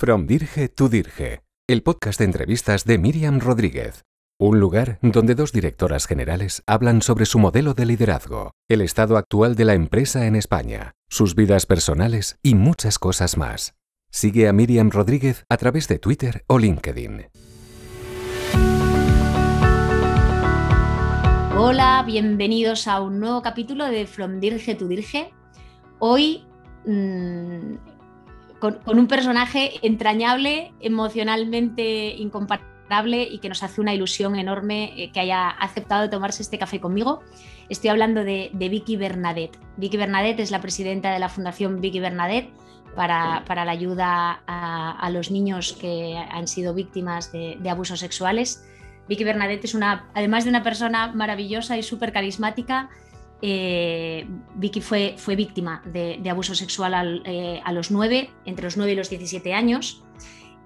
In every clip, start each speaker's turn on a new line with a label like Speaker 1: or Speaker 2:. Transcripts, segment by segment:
Speaker 1: From Dirge to Dirge, el podcast de entrevistas de Miriam Rodríguez. Un lugar donde dos directoras generales hablan sobre su modelo de liderazgo, el estado actual de la empresa en España, sus vidas personales y muchas cosas más. Sigue a Miriam Rodríguez a través de Twitter o LinkedIn.
Speaker 2: Hola, bienvenidos a un nuevo capítulo de From Dirge to Dirge. Hoy mmm, con, un personaje entrañable, emocionalmente incomparable y que nos hace una ilusión enorme eh, que haya aceptado tomarse este café conmigo. Estoy hablando de, Vicky Bernadette. Vicky Bernadette es la presidenta de la Fundación Vicky Bernadette para, la ayuda a, los niños que han sido víctimas de, de abusos sexuales. Vicky Bernadette es una, además de una persona maravillosa y súper carismática, eh, Vicky fue, fue víctima de, abuso sexual eh, a los 9, entre los 9 y los 17 años.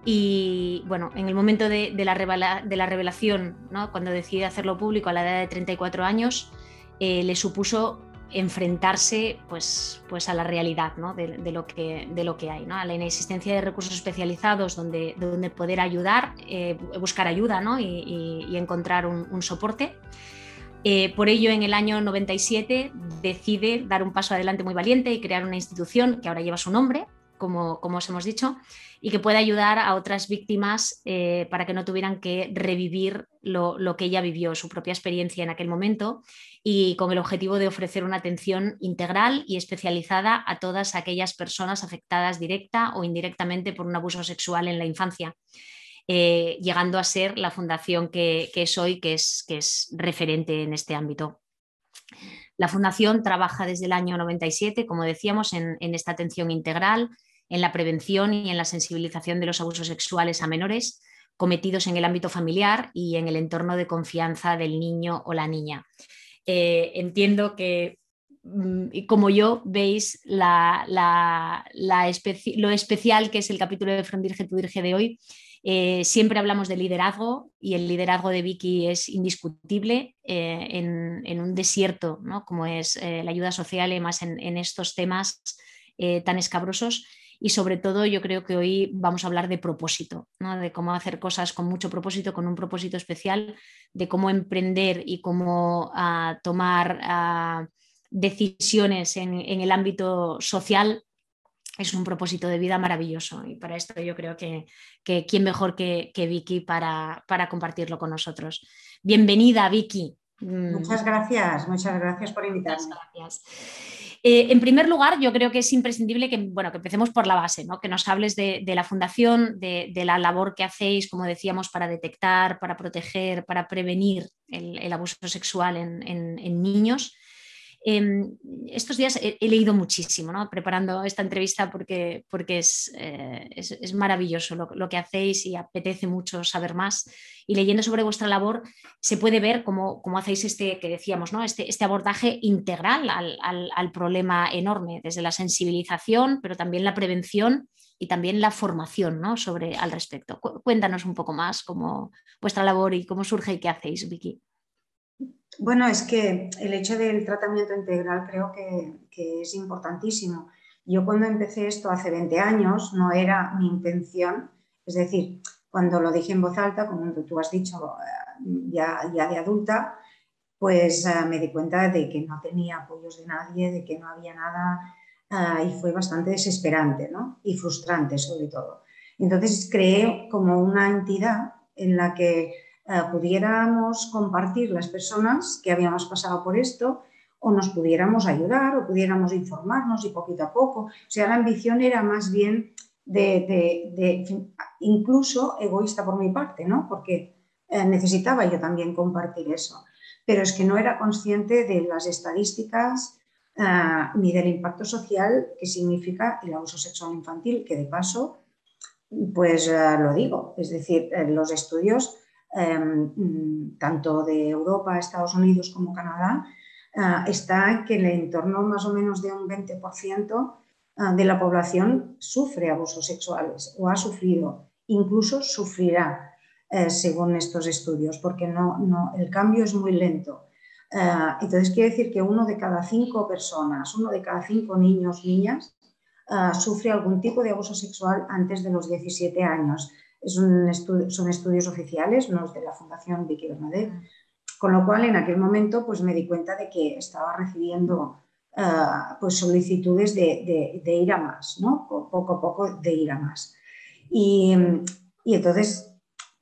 Speaker 2: Y bueno, en el momento de, la, revelación, cuando decide hacerlo público a la edad de 34 años, eh, le supuso enfrentarse pues, pues a la realidad de, lo que, de lo que hay, a la inexistencia de recursos especializados donde, donde poder ayudar, buscar ayuda y, encontrar un soporte. Eh, por ello, en el año 97 decide dar un paso adelante muy valiente y crear una institución que ahora lleva su nombre, como, como os hemos dicho, y que pueda ayudar a otras víctimas eh, para que no tuvieran que revivir lo, que ella vivió, su propia experiencia en aquel momento, y con el objetivo de ofrecer una atención integral y especializada a todas aquellas personas afectadas directa o indirectamente por un abuso sexual en la infancia. Eh, llegando a ser la fundación que, es hoy, que es, referente en este ámbito. La fundación trabaja desde el año 97, como decíamos, en, esta atención integral, en la prevención y en la sensibilización de los abusos sexuales a menores cometidos en el ámbito familiar y en el entorno de confianza del niño o la niña. Eh, entiendo que mm, como yo veis lo especial que es el capítulo de Frondirge tu Dirge de hoy eh, siempre hablamos de liderazgo y el liderazgo de Vicky es indiscutible eh, en, un desierto, como es eh, la ayuda social y más en, estos temas tan escabrosos. Y sobre todo yo creo que hoy vamos a hablar de propósito, de cómo hacer cosas con mucho propósito, con un propósito especial, de cómo emprender y cómo ah, tomar ah, decisiones en el ámbito social es un propósito de vida maravilloso y para esto yo creo que, quién mejor que, Vicky para, compartirlo con nosotros. Bienvenida, Vicky.
Speaker 3: Mm. Muchas gracias, muchas gracias por invitarme.
Speaker 2: gracias. Eh, en primer lugar, yo creo que es imprescindible que, bueno, que empecemos por la base, ¿no? que nos hables de, la fundación, de, la labor que hacéis, como decíamos, para detectar, para proteger, para prevenir el, abuso sexual en niños. Em, estos días he, leído muchísimo, preparando esta entrevista porque, eh, es, maravilloso lo, que hacéis y apetece mucho saber más. Y leyendo sobre vuestra labor se puede ver cómo, cómo hacéis este, que decíamos, ¿no? este, este abordaje integral al, problema enorme, desde la sensibilización, pero también la prevención y también la formación sobre, al respecto. Cuéntanos un poco más cómo vuestra labor y cómo surge y qué hacéis, Vicky.
Speaker 3: Bueno, es que el hecho del tratamiento integral creo que, es importantísimo. Yo cuando empecé esto hace 20 años no era mi intención, es decir, cuando lo dije en voz alta, como tú has dicho, eh, ya, ya de adulta, pues eh, me di cuenta de que no tenía apoyos de nadie, de que no había nada eh, y fue bastante desesperante ¿no? y frustrante sobre todo. Entonces creé como una entidad en la que eh, pudiéramos compartir las personas que habíamos pasado por esto o nos pudiéramos ayudar o pudiéramos informarnos y poquito a poco. O sea, la ambición era más bien de, incluso egoísta por mi parte, ¿no? Porque eh, necesitaba yo también compartir eso. Pero es que no era consciente de las estadísticas eh, ni del impacto social que significa el abuso sexual infantil, que de paso, pues lo digo, es decir, los estudios tanto de Europa, Estados Unidos como Canadá, eh, está que el entorno más o menos de un 20% eh, de la población sufre abusos sexuales o ha sufrido, incluso sufrirá, eh, según estos estudios, porque no, no, el cambio es muy lento. entonces quiere decir que uno de cada cinco personas, uno de cada cinco niños, niñas, sufre algún tipo de abuso sexual antes de los 17 años. Es un son estudios oficiales, no es de la Fundación Vicky Bernadette. Con lo cual, en aquel momento, pues me di cuenta de que estaba recibiendo ah, pues solicitudes de, ir a más, ¿no? Poco a poco de ir a más. Y, y entonces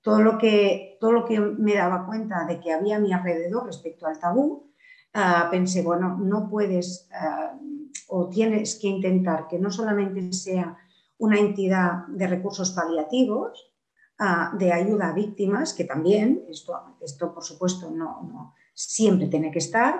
Speaker 3: todo lo, que, todo lo que me daba cuenta de que había a mi alrededor respecto al tabú, ah, pensé, bueno, no puedes ah, o tienes que intentar que no solamente sea una entidad de recursos paliativos, de ayuda a víctimas, que también, esto, esto por supuesto no, siempre tiene que estar,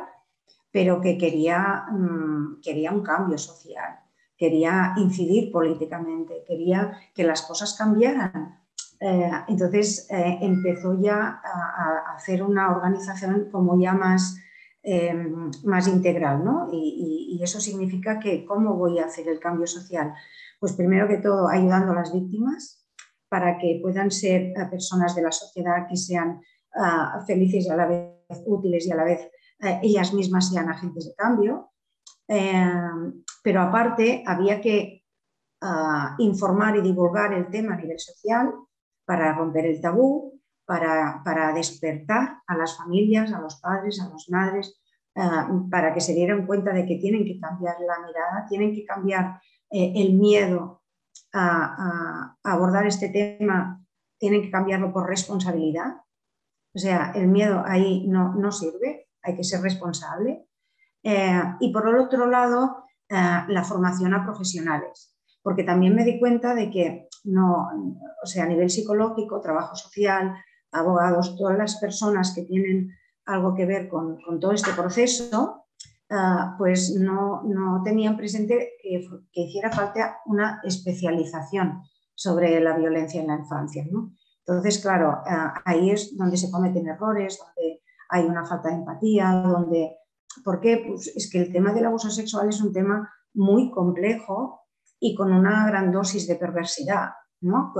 Speaker 3: pero que quería, mm, quería un cambio social, quería incidir políticamente, quería que las cosas cambiaran eh, entonces eh, empezó ya a, hacer una organización como ya más, eh, más integral, ¿no? Y, eso significa que ¿cómo voy a hacer el cambio social? Pues primero que todo ayudando a las víctimas para que puedan ser personas de la sociedad que sean ah, felices y a la vez útiles y a la vez ellas mismas sean agentes de cambio. pero aparte había que ah, informar y divulgar el tema a nivel social para romper el tabú, para, despertar a las familias, a los padres, a las madres, eh, para que se dieran cuenta de que tienen que cambiar la mirada, tienen que cambiar eh, el miedo a, abordar este tema, tienen que cambiarlo por responsabilidad. O sea, el miedo ahí no, no sirve, hay que ser responsable. Eh, y por el otro lado, la formación a profesionales, porque también me di cuenta de que no, o sea, a nivel psicológico, trabajo social, abogados, todas las personas que tienen algo que ver con, todo este proceso, ah, pues no, tenían presente que, hiciera falta una especialización sobre la violencia en la infancia. Entonces, claro, ah, ahí es donde se cometen errores, donde hay una falta de empatía, donde... ¿Por qué? Pues es que el tema del abuso sexual es un tema muy complejo y con una gran dosis de perversidad, ¿no?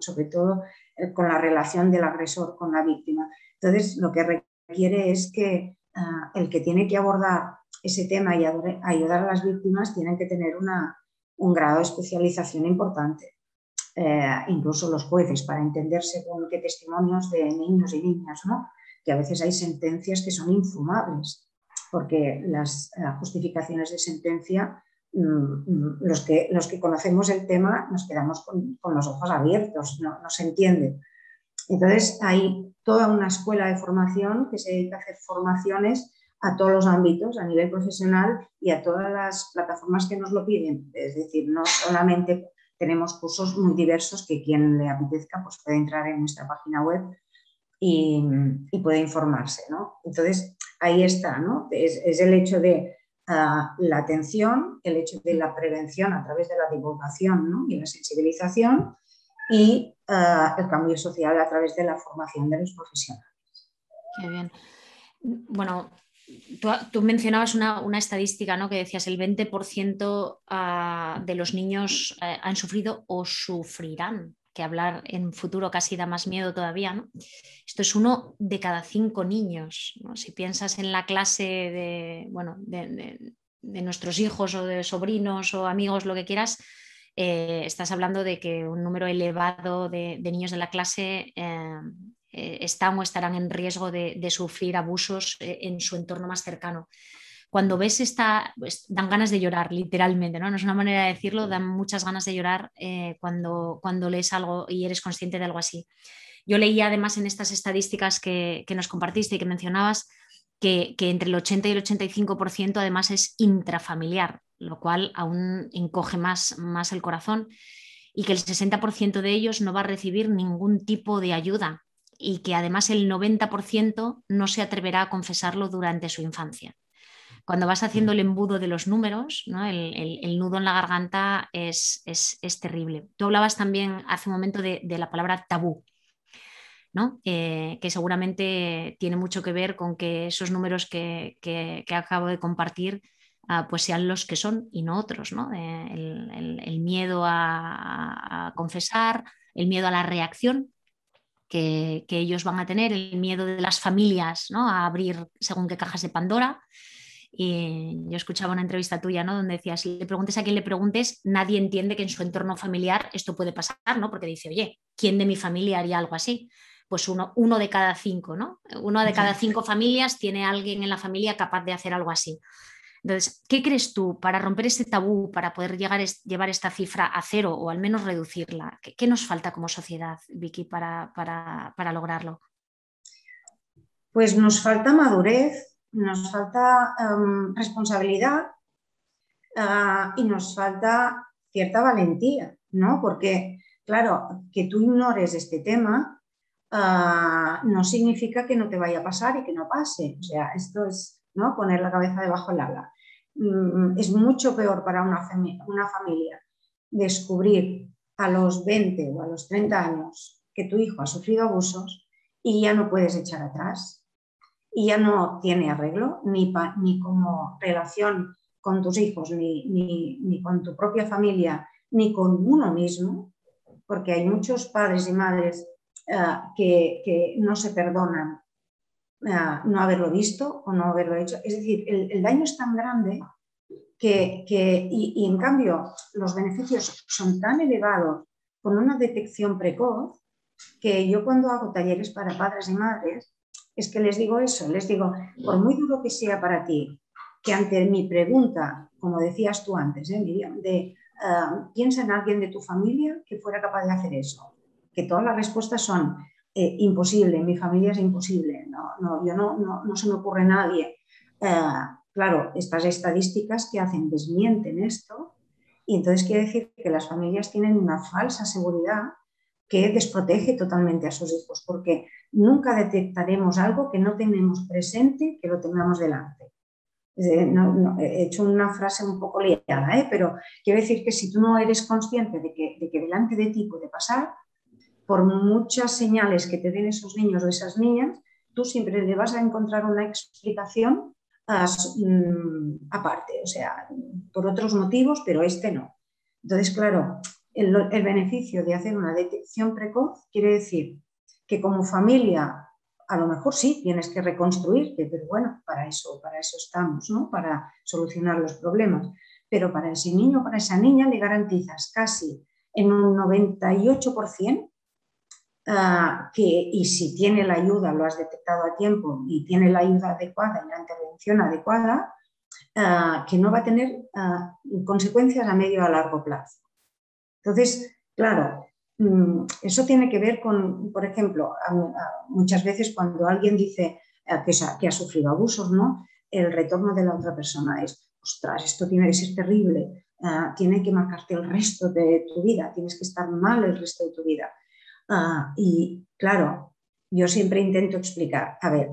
Speaker 3: sobre todo eh, con la relación del agresor con la víctima. Entonces, lo que requiere es que ah, el que tiene que abordar ese tema y ayudar a las víctimas tienen que tener un grado de especialización importante. Eh, incluso los jueces, para entenderse con qué testimonios de niños y niñas, ¿no? que a veces hay sentencias que son infumables, porque las eh, justificaciones de sentencia Mm, los que, los que conocemos el tema nos quedamos con, los ojos abiertos, no, se entiende. Entonces hay toda una escuela de formación que se dedica a hacer formaciones a todos los ámbitos, a nivel profesional y a todas las plataformas que nos lo piden. Es decir, no solamente tenemos cursos muy diversos que quien le apetezca pues puede entrar en nuestra página web y, puede informarse. Entonces, ahí está, ¿no? es el hecho de la atención, el hecho de la prevención a través de la divulgación y la sensibilización y el cambio social a través de la formación de los profesionales.
Speaker 2: Qué bien. Bueno, tú, mencionabas una, estadística ¿no? que decías el 20% ah, de los niños eh, han sufrido o sufrirán que hablar en futuro casi da más miedo todavía, ¿no? Esto es uno de cada cinco niños, Si piensas en la clase de, bueno, de, nuestros hijos o de sobrinos o amigos, lo que quieras, eh, estás hablando de que un número elevado de, niños de la clase eh, eh, están o estarán en riesgo de, sufrir abusos en su entorno más cercano cuando ves esta, pues, dan ganas de llorar, literalmente, ¿no? No es una manera de decirlo, dan muchas ganas de llorar eh, cuando, cuando lees algo y eres consciente de algo así. Yo leía además en estas estadísticas que, nos compartiste y que mencionabas que, entre el 80 y el 85% además es intrafamiliar, lo cual aún encoge más, más el corazón y que el 60% de ellos no va a recibir ningún tipo de ayuda y que además el 90% no se atreverá a confesarlo durante su infancia. Cuando vas haciendo el embudo de los números, el, nudo en la garganta es, terrible. Tú hablabas también hace un momento de, la palabra tabú, eh, que seguramente tiene mucho que ver con que esos números que, acabo de compartir pues sean los que son y no otros. Eh, el, miedo a, confesar, el miedo a la reacción que, ellos van a tener, el miedo de las familias a abrir según qué cajas de Pandora Y yo escuchaba una entrevista tuya, ¿no? Donde decías, si le preguntes a quien le preguntes, nadie entiende que en su entorno familiar esto puede pasar, ¿no? Porque dice, oye, ¿quién de mi familia haría algo así? Pues uno, uno de cada cinco, ¿no? Uno de cada cinco familias tiene alguien en la familia capaz de hacer algo así. Entonces, ¿qué crees tú para romper ese tabú, para poder llegar, llevar esta cifra a cero o al menos reducirla? ¿Qué, nos falta como sociedad, Vicky, para, para, lograrlo?
Speaker 3: Pues nos falta madurez, nos falta em, responsabilidad ah, y nos falta cierta valentía, ¿no? Porque, claro, que tú ignores este tema ah, no significa que no te vaya a pasar y que no pase. O sea, esto es ¿no? poner la cabeza debajo del ala. Mm, es mucho peor para una, una familia descubrir a los 20 o a los 30 años que tu hijo ha sufrido abusos y ya no puedes echar atrás. Y ya no tiene arreglo ni, ni como relación con tus hijos, ni, ni, con tu propia familia, ni con uno mismo, porque hay muchos padres y madres eh, que, que, no se perdonan no haberlo visto o no haberlo hecho. Es decir, el, daño es tan grande que, y, en cambio los beneficios son tan elevados con una detección precoz que yo cuando hago talleres para padres y madres es que les digo eso, les digo, por muy duro que sea para ti, que ante mi pregunta, como decías tú antes, ¿eh, de ah, piensa en alguien de tu familia que fuera capaz de hacer eso, que todas las respuestas son eh, imposible, mi familia es imposible, no, no, yo no, no, se me ocurre nadie. Eh, claro, estas estadísticas que hacen desmienten esto y entonces quiere decir que las familias tienen una falsa seguridad que desprotege totalmente a sus hijos, porque nunca detectaremos algo que no tenemos presente, que lo tengamos delante. he hecho una frase un poco liada, ¿eh? pero quiero decir que si tú no eres consciente de que, de que delante de ti puede pasar, por muchas señales que te den esos niños o esas niñas, tú siempre le vas a encontrar una explicación mm, aparte, o sea, por otros motivos, pero este no. Entonces, claro, el, beneficio de hacer una detección precoz quiere decir que como familia, a lo mejor sí tienes que reconstruirte, pero bueno, para eso, para eso estamos, ¿no? Para solucionar los problemas. Pero para ese niño, para esa niña, le garantizas casi en un 98% Ah, que, y si tiene la ayuda, lo has detectado a tiempo y tiene la ayuda adecuada y la intervención adecuada, ah, que no va a tener ah, consecuencias a medio a largo plazo. Entonces, claro, mm, eso tiene que ver con, por ejemplo, muchas veces cuando alguien dice que, que ha sufrido abusos, ¿no? el retorno de la otra persona es, ostras, esto tiene que ser terrible, tiene que marcarte el resto de tu vida, tienes que estar mal el resto de tu vida. Ah, y claro, yo siempre intento explicar, a ver,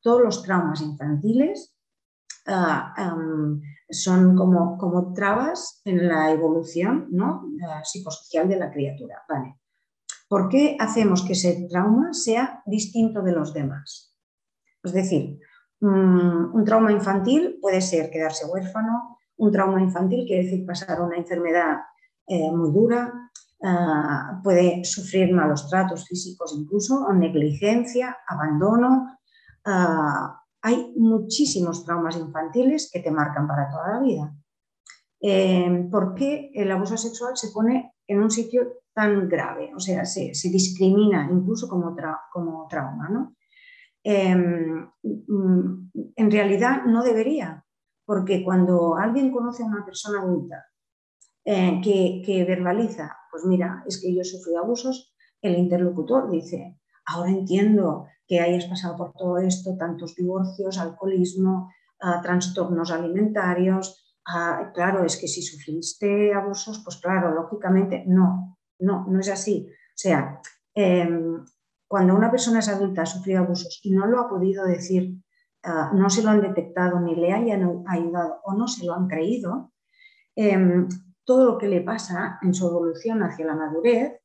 Speaker 3: todos los traumas infantiles ah, son como, como trabas en la evolución ¿no? psicosocial de la criatura. Vale. ¿Por qué hacemos que ese trauma sea distinto de los demás? Es decir, mm, un trauma infantil puede ser quedarse huérfano, un trauma infantil quiere decir pasar una enfermedad eh, muy dura, Ah, puede sufrir malos tratos físicos incluso, negligencia, abandono. Ah, hay muchísimos traumas infantiles que te marcan para toda la vida. Eh, ¿Por qué el abuso sexual se pone en un sitio tan grave? O sea, se, discrimina incluso como, como trauma. ¿no? Em, mm, en realidad no debería, porque cuando alguien conoce a una persona adulta eh, que, verbaliza, pues mira, es que yo sufrí abusos, el interlocutor dice, ahora entiendo que hayas pasado por todo esto, tantos divorcios, alcoholismo, trastornos alimentarios, claro, es que si sufriste abusos, pues claro, lógicamente no, no, no es así. O sea, em, cuando una persona es adulta ha sufrido abusos y no lo ha podido decir, ah, no se lo han detectado ni le hayan ayudado o no se lo han creído, em, todo lo que le pasa en su evolución hacia la madurez,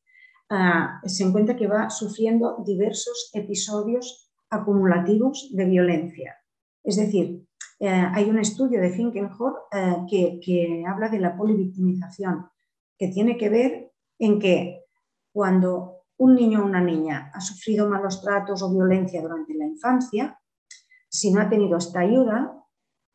Speaker 3: ah, se encuentra que va sufriendo diversos episodios acumulativos de violencia. Es decir, eh, hay un estudio de Finkenhor eh, que, habla de la polivictimización, que tiene que ver en que cuando un niño o una niña ha sufrido malos tratos o violencia durante la infancia, si no ha tenido esta ayuda,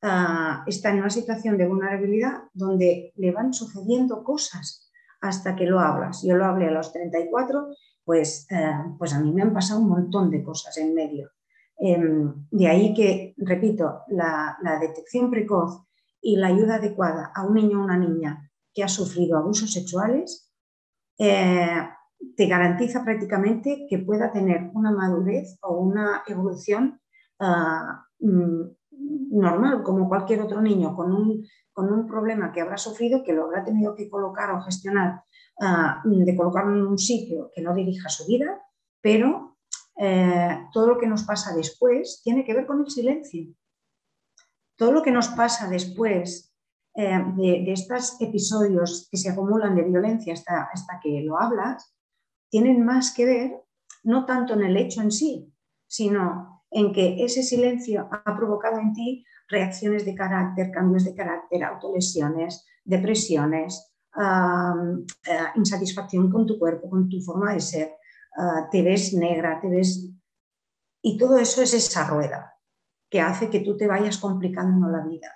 Speaker 3: ah, está en una situación de vulnerabilidad donde le van sucediendo cosas hasta que lo hablas. Yo lo hablé a los 34, pues, eh, pues a mí me han pasado un montón de cosas en medio. Em, de ahí que, repito, la, detección precoz y la ayuda adecuada a un niño o una niña que ha sufrido abusos sexuales eh, te garantiza prácticamente que pueda tener una madurez o una evolución ah, mm, normal, como cualquier otro niño, con un, con un, problema que habrá sufrido, que lo habrá tenido que colocar o gestionar, ah, de colocarlo en un sitio que no dirija su vida, pero eh, todo lo que nos pasa después tiene que ver con el silencio. Todo lo que nos pasa después eh, de, estos episodios que se acumulan de violencia hasta, hasta que lo hablas, tienen más que ver no tanto en el hecho en sí, sino en que ese silencio ha provocado en ti reacciones de carácter, cambios de carácter, autolesiones, depresiones, eh, insatisfacción con tu cuerpo, con tu forma de ser, ah, te ves negra, te ves... Y todo eso es esa rueda que hace que tú te vayas complicando la vida.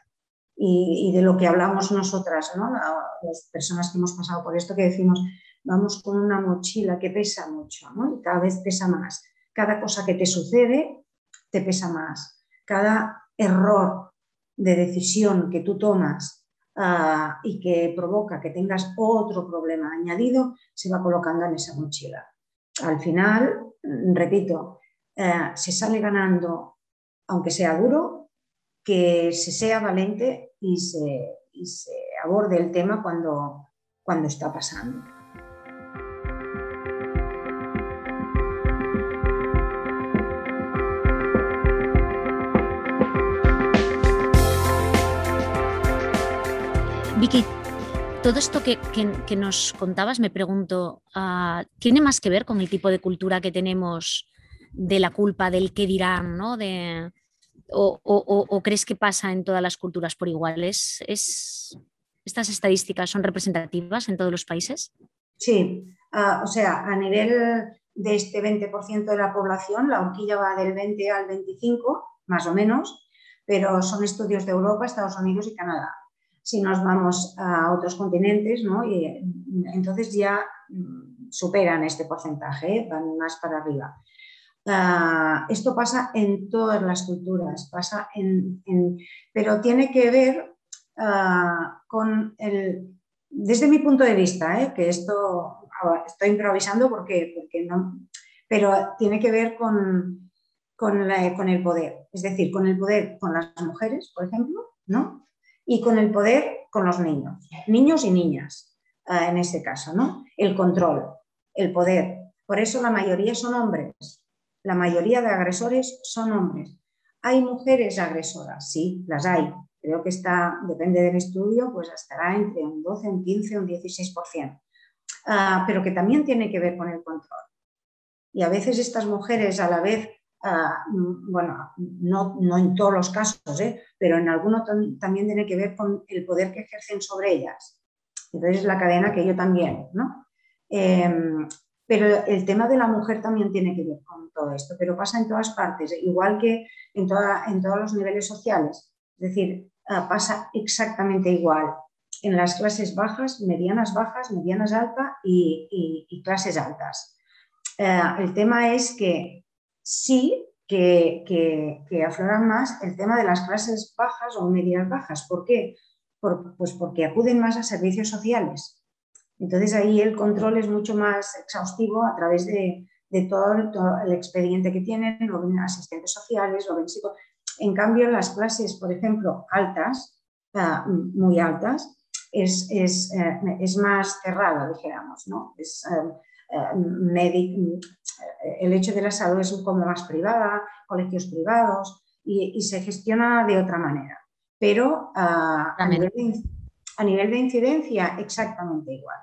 Speaker 3: Y, de lo que hablamos nosotras, ¿no? las personas que hemos pasado por esto, que decimos, vamos con una mochila que pesa mucho, ¿no? y cada vez pesa más. Cada cosa que te sucede te pesa más. Cada error de decisión que tú tomas ah, y que provoca que tengas otro problema añadido, se va colocando en esa mochila. Al final, repito, eh, se sale ganando, aunque sea duro, que se sea valiente y se, y se aborde el tema cuando, cuando está pasando.
Speaker 2: Vicky, todo esto que, nos contabas, me pregunto, ah, ¿tiene más que ver con el tipo de cultura que tenemos de la culpa, del qué dirán, ¿no? De, o, crees que pasa en todas las culturas por iguales? ¿Es, ¿Estas estadísticas son representativas en todos los países?
Speaker 3: Sí, ah, o sea, a nivel de este 20% de la población, la horquilla va del 20 al 25, más o menos, pero son estudios de Europa, Estados Unidos y Canadá si nos vamos a otros continentes, ¿no? entonces ya mm, superan este porcentaje, ¿eh? van más para arriba. Ah, esto pasa en todas las culturas, pasa en, pero tiene que ver ah, con el, desde mi punto de vista, ¿eh? que esto estoy improvisando porque, porque no, pero tiene que ver con, con, con el poder, es decir, con el poder con las mujeres, por ejemplo, ¿no? Y con el poder con los niños, niños y niñas, eh, en este caso, ¿no? El control, el poder. Por eso la mayoría son hombres, la mayoría de agresores son hombres. ¿Hay mujeres agresoras? Sí, las hay. Creo que está, depende del estudio, pues estará entre un 12, un 15, un 16%. Ah, pero que también tiene que ver con el control. Y a veces estas mujeres a la vez Ah, mm, bueno, no, no, en todos los casos, ¿eh? pero en algunos también tiene que ver con el poder que ejercen sobre ellas. Entonces es la cadena que yo también, ¿no? Em, pero el tema de la mujer también tiene que ver con todo esto, pero pasa en todas partes, igual que en, toda, en todos los niveles sociales. Es decir, ah, pasa exactamente igual en las clases bajas, medianas bajas, medianas altas y, clases altas. Eh, el tema es que sí que, que, afloran más el tema de las clases bajas o medias bajas. ¿Por qué? pues porque acuden más a servicios sociales. Entonces ahí el control es mucho más exhaustivo a través de, todo, el, expediente que tienen, lo ven asistentes sociales, lo ven En cambio, las clases, por ejemplo, altas, ah, muy altas, es, es, eh, es, más cerrada, dijéramos, ¿no? Es, eh, eh, el hecho de la salud es como más privada, colegios privados y, se gestiona de otra manera. Pero ah, a, nivel de, incidencia, exactamente igual.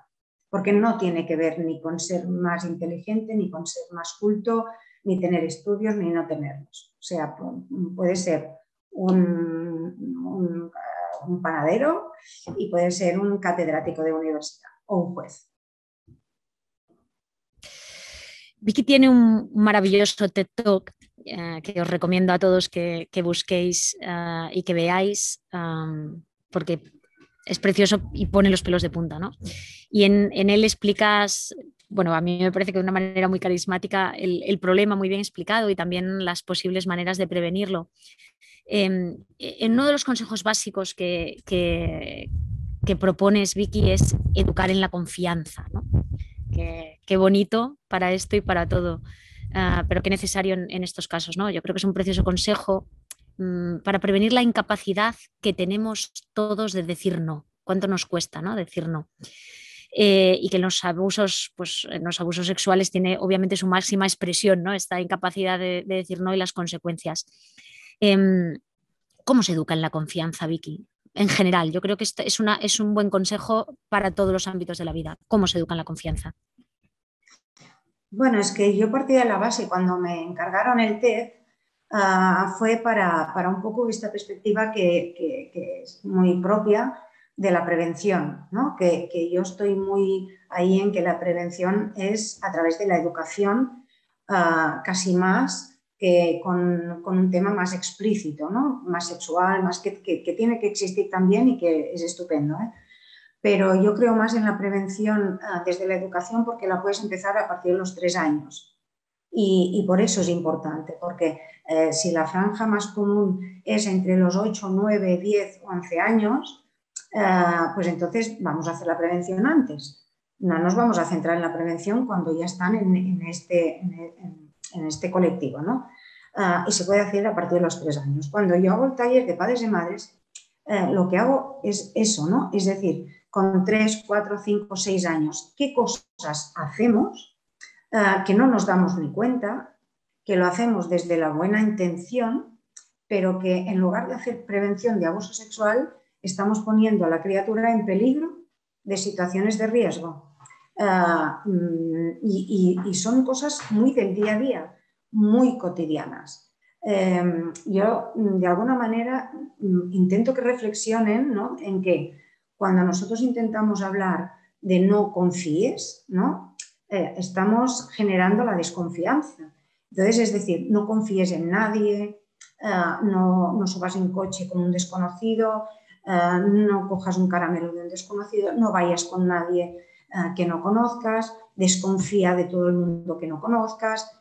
Speaker 3: Porque no tiene que ver ni con ser más inteligente, ni con ser más culto, ni tener estudios, ni no tenerlos. O sea, puede ser un, un, un panadero y puede ser un catedrático de universidad o un juez.
Speaker 2: Vicky tiene un maravilloso TED Talk eh, que os recomiendo a todos que, busquéis eh, y que veáis, porque es precioso y pone los pelos de punta, ¿no? Y en, él explicas, bueno, a mí me parece que de una manera muy carismática el, problema muy bien explicado y también las posibles maneras de prevenirlo. Em, en uno de los consejos básicos que, que, propones, Vicky, es educar en la confianza, ¿no? Qué bonito para esto y para todo. Ah, pero qué necesario en, estos casos. ¿no? Yo creo que es un precioso consejo mm, para prevenir la incapacidad que tenemos todos de decir no. ¿Cuánto nos cuesta ¿no? decir no? Eh, y que en los abusos, pues los abusos sexuales tiene obviamente su máxima expresión, ¿no? Esta incapacidad de, decir no y las consecuencias. Em, ¿Cómo se educa en la confianza, Vicky? En general, yo creo que es, una, es un buen consejo para todos los ámbitos de la vida. ¿Cómo se educa en la confianza?
Speaker 3: Bueno, es que yo partí de la base cuando me encargaron el TED, ah, fue para, un poco esta perspectiva que, es muy propia de la prevención, ¿no? que, yo estoy muy ahí en que la prevención es a través de la educación ah, casi más que con, un tema más explícito, ¿no? más sexual, más que, tiene que existir también y que es estupendo. ¿eh? pero yo creo más en la prevención ah, desde la educación porque la puedes empezar a partir de los tres años. Y, por eso es importante, porque eh, si la franja más común es entre los 8, 9, 10 o 11 años, ah, pues entonces vamos a hacer la prevención antes. No nos vamos a centrar en la prevención cuando ya están en, este, en, este colectivo, ¿no? Ah, y se puede hacer a partir de los tres años. Cuando yo hago el taller de padres y madres, eh, lo que hago es eso, ¿no? Es decir, con 3, 4, 5, 6 años, qué cosas hacemos eh, que no nos damos ni cuenta, que lo hacemos desde la buena intención, pero que en lugar de hacer prevención de abuso sexual, estamos poniendo a la criatura en peligro de situaciones de riesgo. Eh, mm, y, son cosas muy del día a día, muy cotidianas. Eh, yo, de alguna manera, mm, intento que reflexionen en que cuando nosotros intentamos hablar de no confíes, ¿no? Eh, estamos generando la desconfianza. Entonces, es decir, no confíes en nadie, eh, no, no, subas en coche con un desconocido, eh, no cojas un caramelo de un desconocido, no vayas con nadie que no conozcas, desconfía de todo el mundo que no conozcas.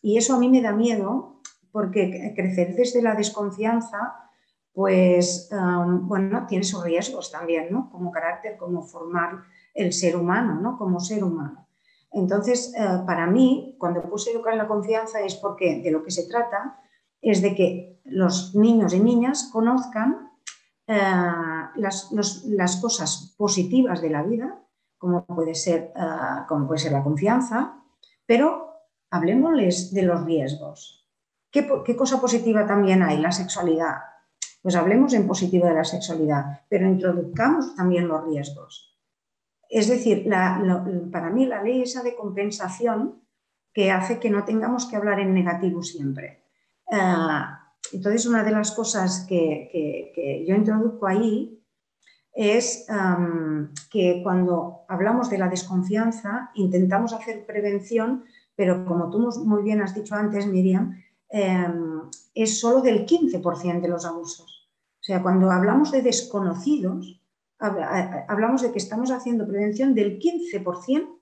Speaker 3: Y eso a mí me da miedo porque crecer desde la desconfianza pues bueno, tiene sus riesgos también, ¿no? Como carácter, como formar el ser humano, ¿no? Como ser humano. Entonces, eh, para mí, cuando puse educar en la confianza es porque de lo que se trata es de que los niños y niñas conozcan eh, las, cosas positivas de la vida, como puede ser, como puede ser la confianza, pero hablemosles de los riesgos. ¿Qué, ¿Qué cosa positiva también hay? La sexualidad pues hablemos en positivo de la sexualidad, pero introduzcamos también los riesgos. Es decir, para mí la ley esa de compensación que hace que no tengamos que hablar en negativo siempre. Ah, entonces, una de las cosas que, yo introduzco ahí es que cuando hablamos de la desconfianza, intentamos hacer prevención, pero como tú muy bien has dicho antes, Miriam, em, es solo del 15% de los abusos. O sea, cuando hablamos de desconocidos, hablamos de que estamos haciendo prevención del 15%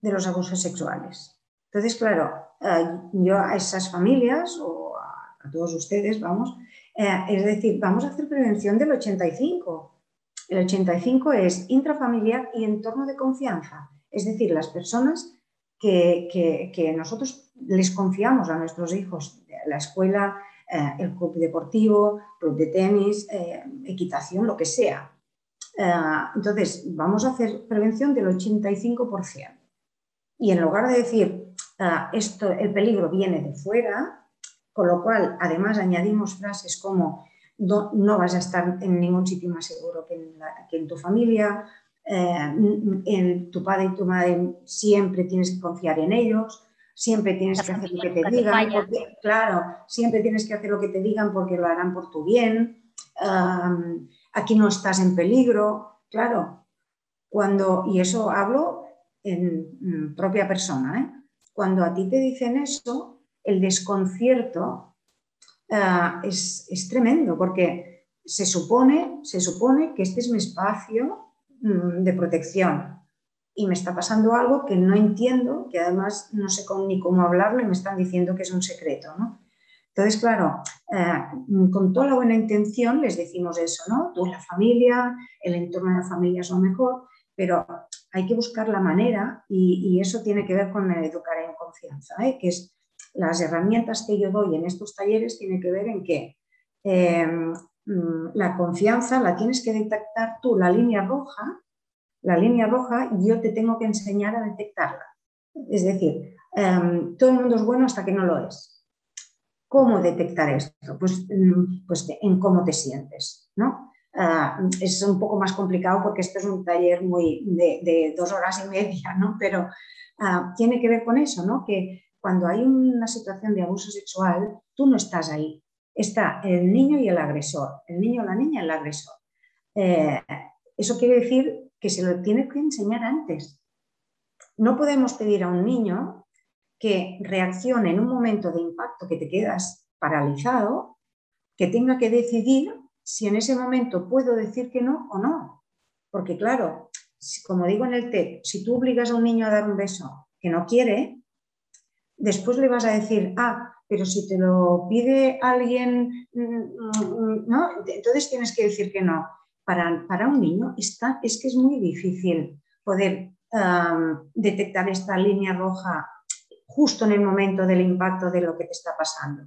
Speaker 3: de los abusos sexuales. Entonces, claro, eh, yo a esas familias o a, todos ustedes, vamos, eh, es decir, vamos a hacer prevención del 85. El 85 es intrafamiliar y entorno de confianza, es decir, las personas que, que nosotros les confiamos a nuestros hijos, la escuela, eh, el club deportivo, club de tenis, eh, equitación, lo que sea. Eh, entonces, vamos a hacer prevención del 85%. Y en lugar de decir, esto, el peligro viene de fuera, con lo cual además añadimos frases como no, vas a estar en ningún sitio más seguro que en, que en tu familia, en tu padre y tu madre siempre tienes que confiar en ellos, siempre tienes que hacer lo que te digan, porque, claro, siempre tienes que hacer lo que te digan porque lo harán por tu bien, aquí no estás en peligro, claro, cuando, y eso hablo en propia persona, ¿eh? cuando a ti te dicen eso, el desconcierto ah, es, es, tremendo, porque se supone, se supone que este es mi espacio mm, de protección y me está pasando algo que no entiendo, que además no sé ni cómo hablarlo y me están diciendo que es un secreto, ¿no? Entonces, claro, eh, con toda la buena intención les decimos eso, ¿no? Tú, la familia, el entorno de la familia es lo mejor, pero hay que buscar la manera y, eso tiene que ver con educar en confianza, ¿eh? que es las herramientas que yo doy en estos talleres tiene que ver en que em, mm, la confianza la tienes que detectar tú, la línea roja, la línea roja, yo te tengo que enseñar a detectarla. Es decir, em, todo el mundo es bueno hasta que no lo es. ¿Cómo detectar esto? Pues, mm, pues en cómo te sientes, ¿no? Ah, es un poco más complicado porque este es un taller muy de, dos horas y media, ¿no? Pero ah, tiene que ver con eso, ¿no? Que cuando hay una situación de abuso sexual, tú no estás ahí. Está el niño y el agresor, el niño o la niña y el agresor. Eh, eso quiere decir que se lo tiene que enseñar antes. No podemos pedir a un niño que reaccione en un momento de impacto que te quedas paralizado, que tenga que decidir si en ese momento puedo decir que no o no. Porque claro, como digo en el TED, si tú obligas a un niño a dar un beso que no quiere, después le vas a decir, ah, pero si te lo pide alguien, mm, mm, ¿no? Entonces tienes que decir que no. Para, para un niño está, es que es muy difícil poder detectar esta línea roja justo en el momento del impacto de lo que te está pasando.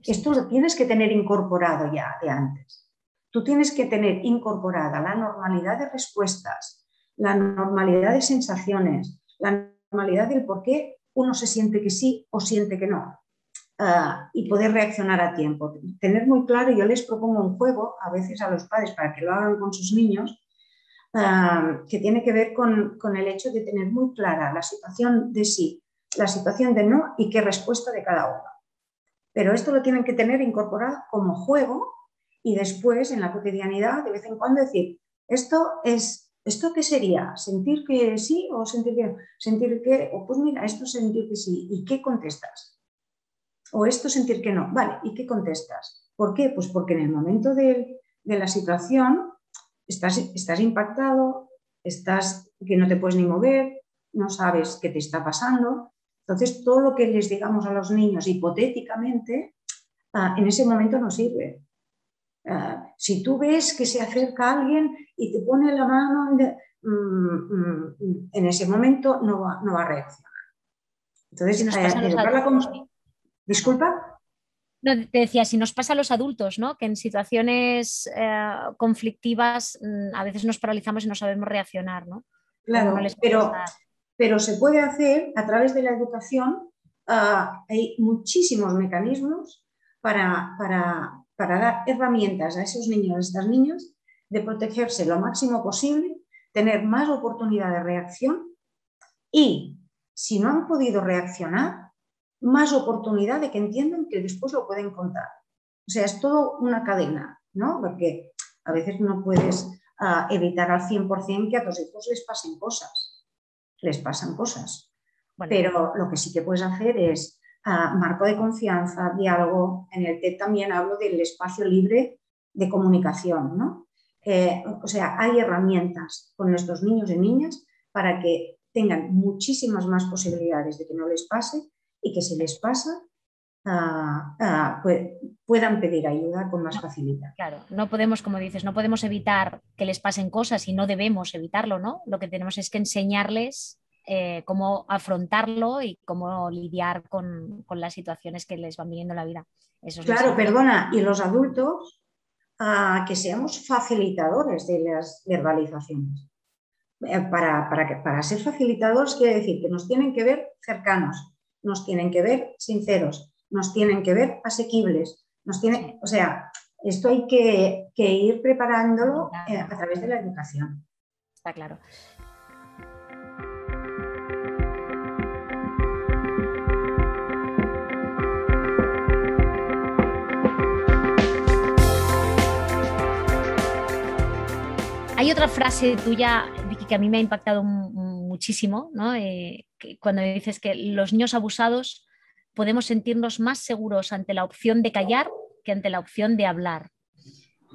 Speaker 3: Esto lo tienes que tener incorporado ya de antes. Tú tienes que tener incorporada la normalidad de respuestas, la normalidad de sensaciones, la normalidad del por qué uno se siente que sí o siente que no. Ah, y poder reaccionar a tiempo. Tener muy claro, yo les propongo un juego a veces a los padres para que lo hagan con sus niños, ah, que tiene que ver con, con, el hecho de tener muy clara la situación de sí la situación de no y qué respuesta de cada uno. Pero esto lo tienen que tener incorporado como juego y después en la cotidianidad de vez en cuando decir, esto es, ¿esto qué sería? ¿Sentir que sí o sentir que Sentir que, o pues mira, esto es sentir que sí, ¿y qué contestas? O esto sentir que no, vale, ¿y qué contestas? ¿Por qué? Pues porque en el momento de, la situación estás, estás impactado, estás que no te puedes ni mover, no sabes qué te está pasando, entonces, todo lo que les digamos a los niños hipotéticamente, ah, en ese momento no sirve. Si tú ves que se acerca alguien y te pone la mano, mm, mm, en ese momento no va, no va a reaccionar. Entonces, si nos eh, Disculpa.
Speaker 2: No, te decía, si nos pasa a los adultos, ¿no? que en situaciones eh, conflictivas mm, a veces nos paralizamos y no sabemos reaccionar. ¿no?
Speaker 3: Claro, pero, pero se puede hacer a través de la educación. Ah, hay muchísimos mecanismos para, para, para, dar herramientas a esos niños, a estas niñas, de protegerse lo máximo posible, tener más oportunidad de reacción y, si no han podido reaccionar, más oportunidad de que entiendan que después lo pueden contar. O sea, es todo una cadena, ¿no? Porque a veces no puedes ah, evitar al 100% que a tus hijos les pasen cosas les pasan cosas. Pero lo que sí que puedes hacer es marco de confianza, diálogo. En el TED también hablo del espacio libre de comunicación. ¿no? Eh, o sea, hay herramientas con nuestros niños y niñas para que tengan muchísimas más posibilidades de que no les pase y que si les pasa, ah, ah, puedan pedir ayuda con más facilidad.
Speaker 2: Claro, no podemos, como dices, no podemos evitar que les pasen cosas y no debemos evitarlo, ¿no? Lo que tenemos es que enseñarles eh, cómo afrontarlo y cómo lidiar con, las situaciones que les van viniendo en la vida.
Speaker 3: claro, perdona, y los adultos que seamos facilitadores de las verbalizaciones. Eh, para, para, para ser facilitadores quiere decir que nos tienen que ver cercanos, nos tienen que ver sinceros, nos tienen que ver asequibles, nos tiene, o sea, esto hay que, ir preparándolo eh, a través de la educación.
Speaker 2: Está claro. Hay otra frase tuya, Vicky, que a mí me ha impactado muchísimo, ¿no? Eh, cuando dices que los niños abusados podemos sentirnos más seguros ante la opción de callar que ante la opción de hablar.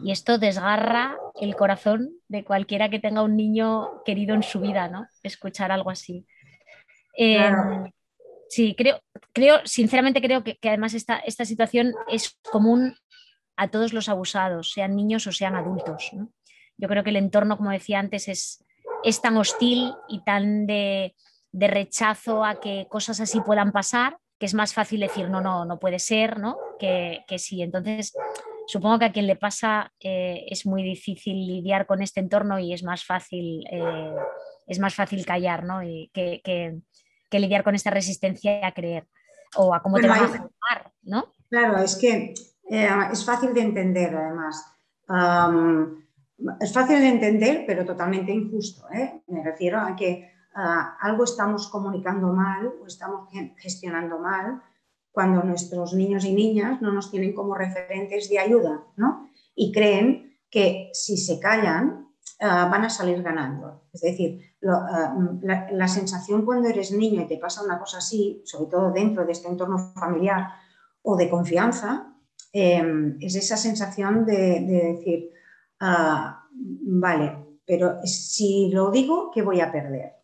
Speaker 2: Y esto desgarra el corazón de cualquiera que tenga un niño querido en su vida, ¿no? Escuchar algo así. Em, sí, creo, creo, sinceramente creo que, además esta, esta, situación es común a todos los abusados, sean niños o sean adultos. Yo creo que el entorno, como decía antes, es, es tan hostil y tan de, de rechazo a que cosas así puedan pasar que es más fácil decir no, no, no puede ser, ¿no? Que, que sí. Entonces, supongo que a quien le pasa eh, es muy difícil lidiar con este entorno y es más fácil, eh, es más fácil callar, ¿no? Y que, que, lidiar con esta resistencia a creer o a cómo te vas a jugar, ¿no?
Speaker 3: Claro, es que eh, es fácil de entender, además. Es fácil de entender, pero totalmente injusto. Me refiero a que algo estamos comunicando mal o estamos gestionando mal cuando nuestros niños y niñas no nos tienen como referentes de ayuda, ¿no? Y creen que si se callan ah, van a salir ganando. Es decir, ah, la, sensación cuando eres niño y te pasa una cosa así, sobre todo dentro de este entorno familiar o de confianza, em, es esa sensación de, decir, ah, vale, pero si lo digo, ¿qué voy a perder?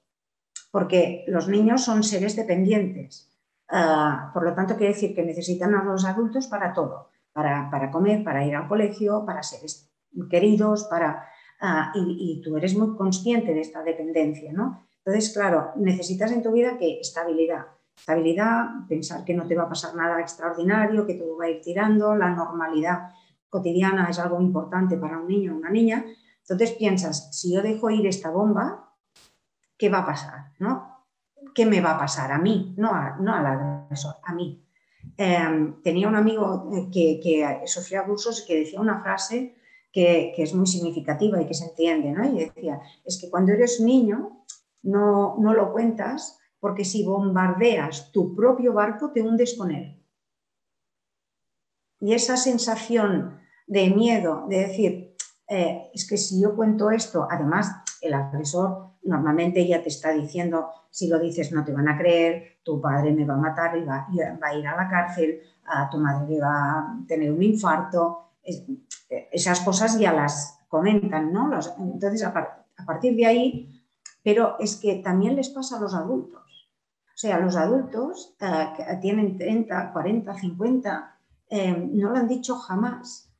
Speaker 3: porque los niños son seres dependientes. Ah, por lo tanto, quiere decir que necesitan a los adultos para todo, para, comer, para ir al colegio, para ser queridos, para, ah, y, tú eres muy consciente de esta dependencia, ¿no? Entonces, claro, necesitas en tu vida que estabilidad. Estabilidad, pensar que no te va a pasar nada extraordinario, que todo va a ir tirando, la normalidad cotidiana es algo importante para un niño o una niña. Entonces piensas, si yo dejo ir esta bomba, ¿qué va a pasar? ¿no? ¿Qué me va a pasar a mí? No, a, no al agresor, a mí. Em, tenía un amigo eh, que, que, sufría abusos que decía una frase que, que, es muy significativa y que se entiende, ¿no? Y decía, es que cuando eres niño no, no lo cuentas porque si bombardeas tu propio barco te hundes con él. Y esa sensación de miedo, de decir, eh, es que si yo cuento esto, además el agresor normalmente ya te está diciendo, si lo dices no te van a creer, tu padre me va a matar y va, a ir a la cárcel, a tu madre va a tener un infarto. esas cosas ya las comentan, ¿no? entonces, a, partir de ahí, pero es que también les pasa a los adultos. O sea, los adultos eh, que tienen 30, 40, 50, no lo han dicho jamás.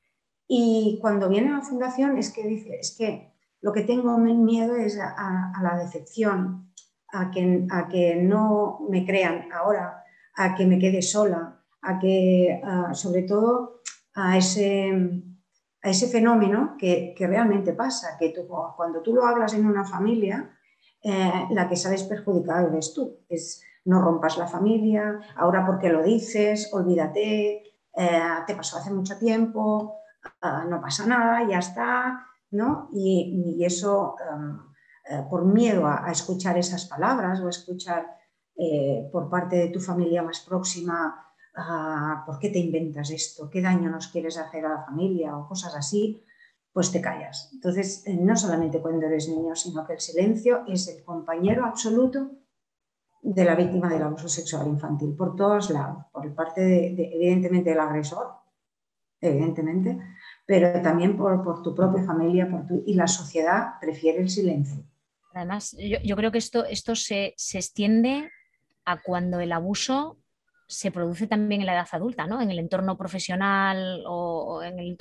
Speaker 3: Y cuando viene la fundación es que dice, es que lo que tengo miedo es a, la decepción, a que, a que, no me crean ahora, a que me quede sola, a que, sobre todo, a ese, a ese fenómeno que, realmente pasa, que cuando tú lo hablas en una familia, eh, la que sales perjudicada eres tú. Es, no rompas la familia, ahora porque lo dices, olvídate, eh, te pasó hace mucho tiempo, no pasa nada, ya está, y, eso, em, eh, por miedo a, escuchar esas palabras o escuchar eh, por parte de tu familia más próxima, ah, ¿por qué te inventas esto? ¿Qué daño nos quieres hacer a la familia? o cosas así, pues te callas. Entonces, eh, no solamente cuando eres niño, sino que el silencio es el compañero absoluto de la víctima del abuso sexual infantil, por todos lados, por parte, de, evidentemente, del agresor, evidentemente, pero también por, tu propia familia por tu, y la sociedad prefiere el silencio.
Speaker 2: Además, yo, creo que esto, esto se, extiende a cuando el abuso se produce también en la edad adulta, ¿no? en el entorno profesional o en el,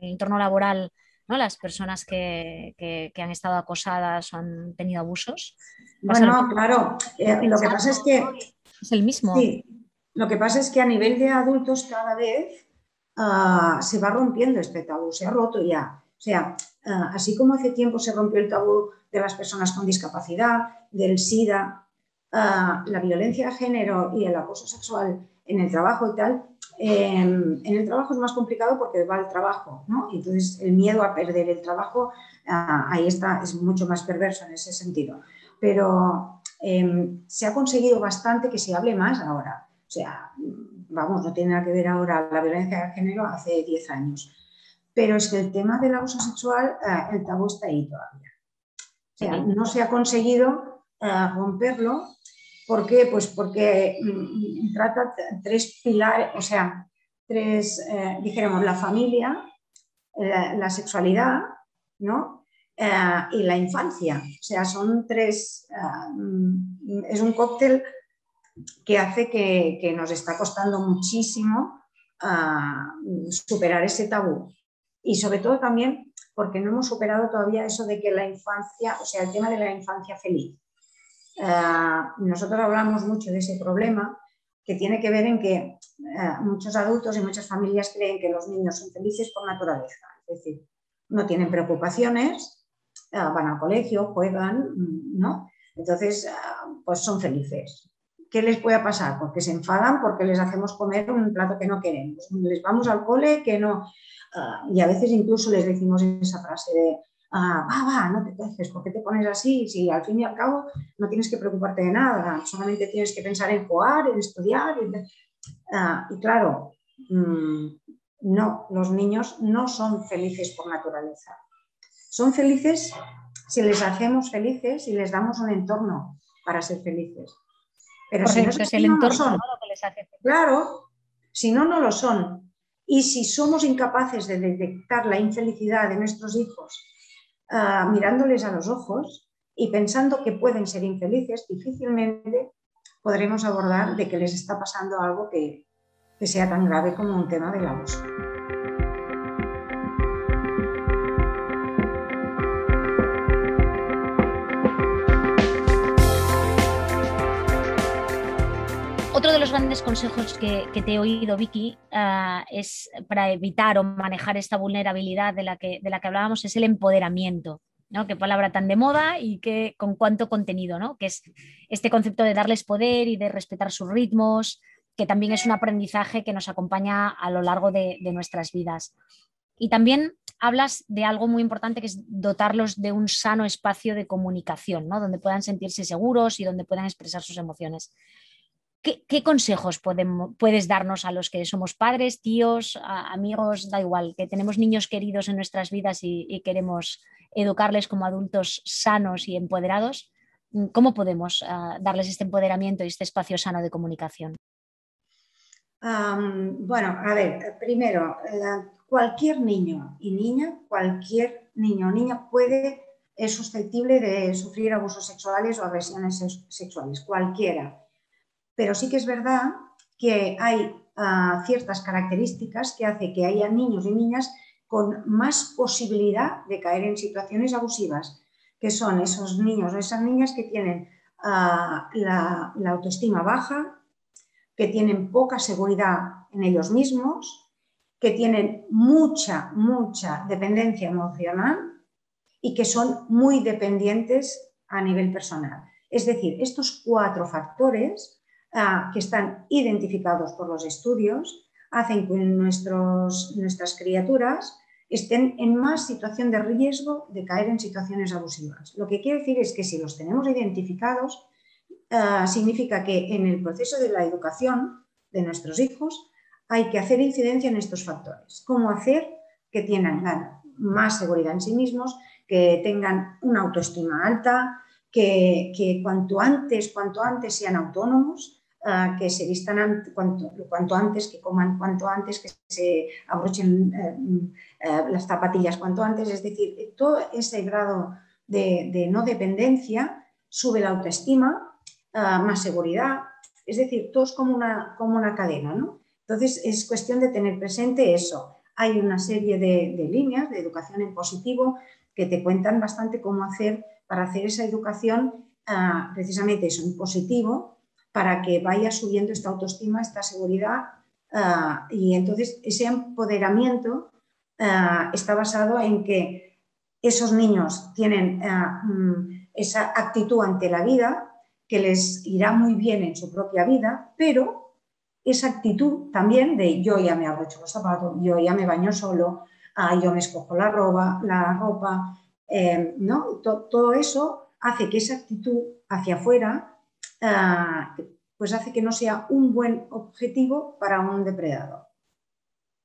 Speaker 2: entorno laboral, ¿no? las personas que, han estado acosadas o han tenido abusos.
Speaker 3: Bueno, claro, eh, lo que pasa es que...
Speaker 2: Es el mismo.
Speaker 3: Sí, lo que pasa es que a nivel de adultos cada vez Ah, se va rompiendo este tabú, se ha roto ya. O sea, ah, así como hace tiempo se rompió el tabú de las personas con discapacidad, del SIDA, ah, la violencia de género y el acoso sexual en el trabajo y tal, em, en el trabajo es más complicado porque va el trabajo, ¿no? Entonces el miedo a perder el trabajo, ahí está, es mucho más perverso en ese sentido. Pero em, se ha conseguido bastante que se hable más ahora. O sea, vamos, no tiene nada que ver ahora la violencia de género hace 10 años. Pero es que el tema del abuso sexual, eh, el tabú está ahí todavía. O sea, no se ha conseguido eh, romperlo ¿Por qué? Pues porque mm, trata tres pilares, o sea, tres, eh, dijéramos, la familia, la, sexualidad, ¿no? Eh, y la infancia. O sea, son tres, eh, es un cóctel que hace que, nos está costando muchísimo superar ese tabú. Y sobre todo también porque no hemos superado todavía eso de que la infancia, o sea, el tema de la infancia feliz. nosotros hablamos mucho de ese problema que tiene que ver en que eh, muchos adultos y muchas familias creen que los niños son felices por naturaleza, es decir, no tienen preocupaciones, van al colegio, juegan, ¿no? Entonces, pues son felices. ¿Qué les puede pasar? Porque se enfadan porque les hacemos comer un plato que no queremos. Les vamos al cole que no. y a veces incluso les decimos esa frase de ah, va, va, no te dejes, ¿por qué te pones así? Si al fin y al cabo no tienes que preocuparte de nada, solamente tienes que pensar en jugar, en estudiar. Ah, y claro, mm, no, los niños no son felices por naturaleza. Son felices si les hacemos felices y les damos un entorno para ser felices.
Speaker 2: Pero si no, es el entorno son. lo que les hace felices.
Speaker 3: Claro, si no, no lo son. Y si somos incapaces de detectar la infelicidad de nuestros hijos Ah, mirándoles a los ojos y pensando que pueden ser infelices, difícilmente podremos abordar de que les está pasando algo que, que sea tan grave como un tema del abuso.
Speaker 2: Otro de los grandes consejos que, te he oído, Vicky, ah, es para evitar o manejar esta vulnerabilidad de la que, de la que hablábamos, es el empoderamiento. ¿no? Qué palabra tan de moda y que, con cuánto contenido, ¿no? Que es este concepto de darles poder y de respetar sus ritmos, que también es un aprendizaje que nos acompaña a lo largo de, de nuestras vidas. Y también hablas de algo muy importante que es dotarlos de un sano espacio de comunicación, ¿no? donde puedan sentirse seguros y donde puedan expresar sus emociones. ¿Qué, consejos puedes darnos a los que somos padres, tíos, amigos, da igual, que tenemos niños queridos en nuestras vidas y, queremos educarles como adultos sanos y empoderados? ¿Cómo podemos ah, darles este empoderamiento y este espacio sano de comunicación?
Speaker 3: bueno, a ver, primero, cualquier niño y niña, cualquier niño o niña puede, es susceptible de sufrir abusos sexuales o agresiones sexuales, cualquiera pero sí que es verdad que hay ah, ciertas características que hace que haya niños y niñas con más posibilidad de caer en situaciones abusivas, que son esos niños o esas niñas que tienen ah, la, la autoestima baja, que tienen poca seguridad en ellos mismos, que tienen mucha, mucha dependencia emocional y que son muy dependientes a nivel personal. Es decir, estos cuatro factores que están identificados por los estudios hacen que nuestros, nuestras criaturas estén en más situación de riesgo de caer en situaciones abusivas. Lo que quiere decir es que si los tenemos identificados, ah, significa que en el proceso de la educación de nuestros hijos hay que hacer incidencia en estos factores. ¿Cómo hacer que tengan más seguridad en sí mismos, que tengan una autoestima alta, que, que cuanto antes, cuanto antes sean autónomos, que se vistan cuanto, cuanto, antes, que coman cuanto antes, que se abrochen eh, eh, las zapatillas cuanto antes. Es decir, todo ese grado de, no dependencia sube la autoestima, ah, más seguridad. Es decir, todo es como una, como una cadena. ¿no? Entonces, es cuestión de tener presente eso. Hay una serie de, líneas de educación en positivo que te cuentan bastante cómo hacer para hacer esa educación precisamente eso, en positivo, para que vaya subiendo esta autoestima, esta seguridad. Ah, y entonces ese empoderamiento ah, está basado en que esos niños tienen ah, mm, esa actitud ante la vida, que les irá muy bien en su propia vida, pero esa actitud también de yo ya me abrocho los zapatos, yo ya me baño solo, yo me escojo la ropa, la ropa eh, ¿no? todo eso hace que esa actitud hacia afuera Ah, pues hace que no sea un buen objetivo para un depredador.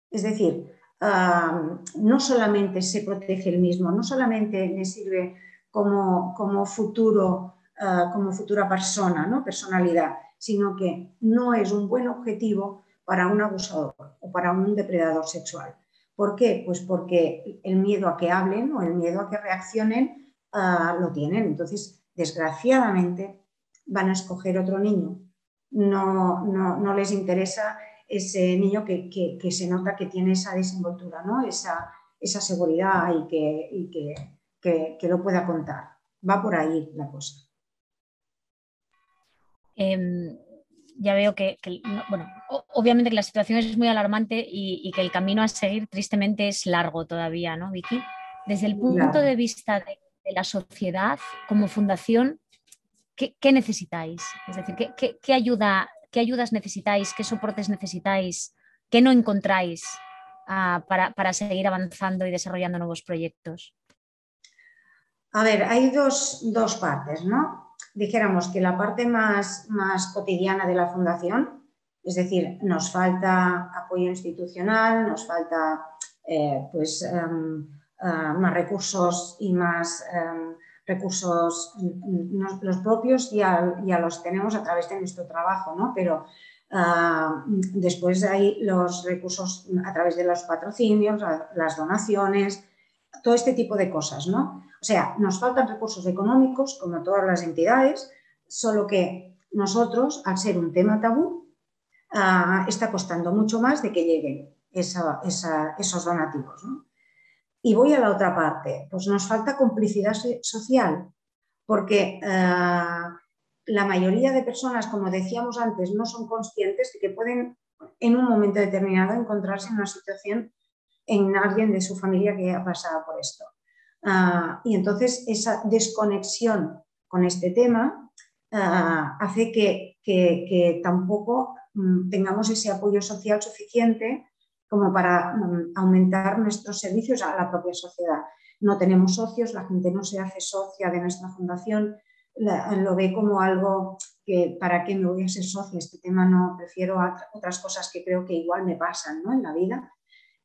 Speaker 3: Es decir, no solamente se protege el mismo, no solamente le sirve como, futuro ah, como futura persona, ¿no? personalidad, sino que no es un buen objetivo para un abusador o para un depredador sexual. ¿Por qué? Pues porque el miedo a que hablen o el miedo a que reaccionen ah, lo tienen. Entonces, desgraciadamente, van a escoger otro niño. No, no, les interesa ese niño que, se nota que tiene esa desenvoltura, ¿no? esa, esa seguridad y, que, que, lo pueda contar. Va por ahí la cosa.
Speaker 2: Em, ya veo que, bueno, obviamente que la situación es muy alarmante y, que el camino a seguir tristemente es largo todavía, ¿no, Vicky? Desde el punto de vista de, la sociedad, como fundación, ¿qué, necesitáis? Es decir, ¿qué, ayuda, ¿qué ayudas necesitáis? ¿Qué soportes necesitáis? ¿Qué no encontráis ah, para, seguir avanzando y desarrollando nuevos proyectos?
Speaker 3: A ver, hay dos, dos partes, ¿no? dijéramos que la parte más, más cotidiana de la fundación, es decir, nos falta apoyo institucional, nos falta eh, pues, em, eh, más recursos y más em, recursos mm, los propios ya, ya, los tenemos a través de nuestro trabajo, ¿no? pero ah, después hay los recursos a través de los patrocinios, las donaciones, todo este tipo de cosas, ¿no? O sea, nos faltan recursos económicos, como todas las entidades, solo que nosotros, al ser un tema tabú, ah, está costando mucho más de que lleguen esos donativos. Y voy a la otra parte, pues nos falta complicidad social, porque ah, la mayoría de personas, como decíamos antes, no son conscientes de que pueden en un momento determinado encontrarse en una situación en alguien de su familia que ha pasado por esto. Ah, y entonces esa desconexión con este tema ah, hace que, tampoco mm, tengamos ese apoyo social suficiente como para mm, aumentar nuestros servicios a la propia sociedad. No tenemos socios, la gente no se hace socia de nuestra fundación, lo ve como algo que para qué me voy a ser socia, este tema no, prefiero otras cosas que creo que igual me pasan ¿no? en la vida.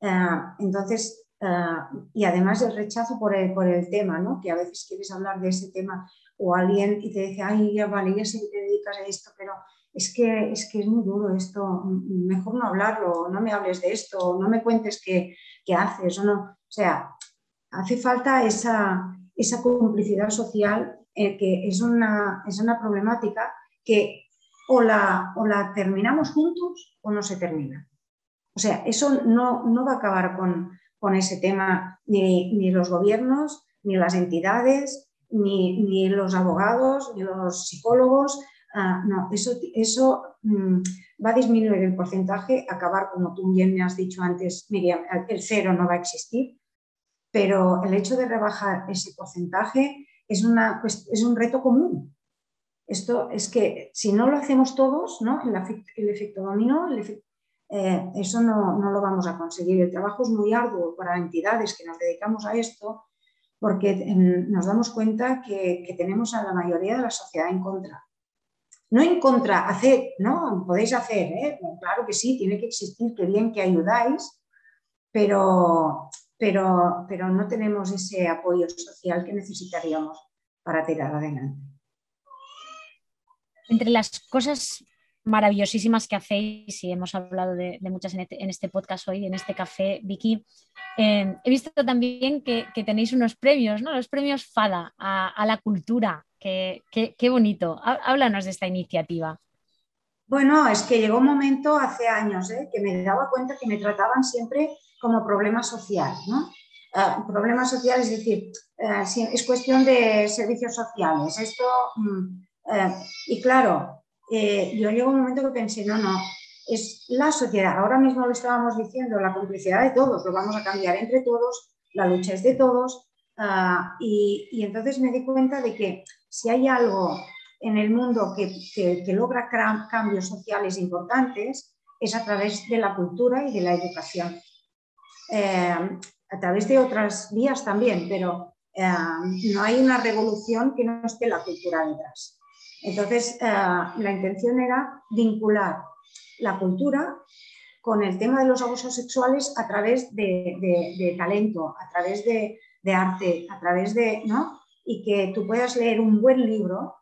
Speaker 3: Ah, entonces, Ah, y además el rechazo por el, por el tema, ¿no? que a veces quieres hablar de ese tema o alguien y te dice, ay, ya vale, ya sé que te dedicas a esto, pero es que, es que es muy duro esto, mejor no hablarlo, no me hables de esto, no me cuentes qué, qué haces, o no. O sea, hace falta esa, esa complicidad social eh, que es una, es una problemática que o la, o la terminamos juntos o no se termina. O sea, eso no, no va a acabar con, con ese tema ni, los gobiernos, ni las entidades, ni, los abogados, ni los psicólogos. Ah, no, eso, eso mm, va a disminuir el porcentaje, acabar, como tú bien me has dicho antes, Miriam, el cero no va a existir, pero el hecho de rebajar ese porcentaje es, una, es un reto común. Esto es que si no lo hacemos todos, ¿no? el, efecto dominó, eh, eso no, lo vamos a conseguir. El trabajo es muy arduo para entidades que nos dedicamos a esto porque nos damos cuenta que, tenemos a la mayoría de la sociedad en contra. No en contra, hacer, ¿no? Podéis hacer, ¿eh? claro que sí, tiene que existir, que bien que ayudáis, pero, pero, pero no tenemos ese apoyo social que necesitaríamos para tirar adelante.
Speaker 2: Entre las cosas maravillosísimas que hacéis y hemos hablado de, muchas este, en este, podcast hoy, en este café, Vicky. Eh, he visto también que, tenéis unos premios, ¿no? los premios FADA a, la cultura. Qué, qué, bonito. Háblanos de esta iniciativa.
Speaker 3: Bueno, es que llegó un momento hace años ¿eh? que me daba cuenta que me trataban siempre como problema social. ¿no? Uh, problema social es decir, eh, es cuestión de servicios sociales. Esto, mm, y claro, eh, yo llegó un momento que pensé, no, no, es la sociedad. Ahora mismo lo estábamos diciendo, la complicidad de todos, lo vamos a cambiar entre todos, la lucha es de todos. Ah, y, entonces me di cuenta de que si hay algo en el mundo que, que, logra cambios sociales importantes, es a través de la cultura y de la educación. Eh, a través de otras vías también, pero eh, no hay una revolución que no esté la cultura detrás. Entonces, eh, la intención era vincular la cultura con el tema de los abusos sexuales a través de, talento, a través de, arte, a través de, ¿no? Y que tú puedas leer un buen libro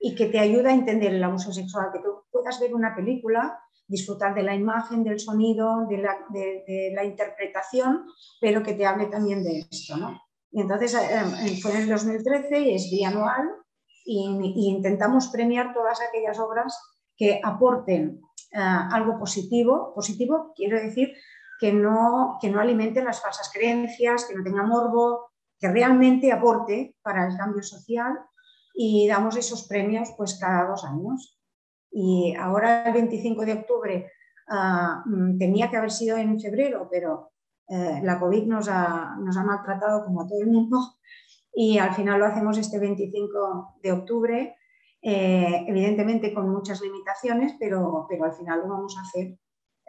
Speaker 3: y que te ayuda a entender el abuso sexual, que tú puedas ver una película, disfrutar de la imagen, del sonido, de la, interpretación, pero que te hable también de esto. ¿no? Y entonces eh, fue en el 2013 y es bianual y intentamos premiar todas aquellas obras que aporten eh, algo positivo. Positivo quiero decir que no, que no alimenten las falsas creencias, que no tenga morbo, que realmente aporte para el cambio social y damos esos premios pues cada dos años. Y ahora el 25 de octubre ah, mm, tenía que haber sido en febrero, pero eh, la COVID nos ha, nos ha maltratado como a todo el mundo y al final lo hacemos este 25 de octubre eh, evidentemente con muchas limitaciones, pero, pero al final lo vamos a hacer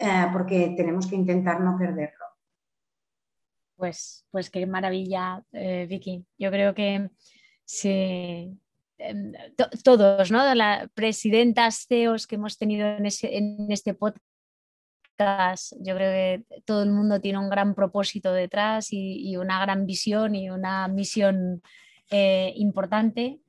Speaker 3: eh, porque tenemos que intentar no perderlo.
Speaker 2: Pues, pues qué maravilla, eh, Vicky. Yo creo que em, todos, ¿no? Las presidentas, CEOs que hemos tenido en, este podcast, yo creo que todo el mundo tiene un gran propósito detrás y, una gran visión y una misión importante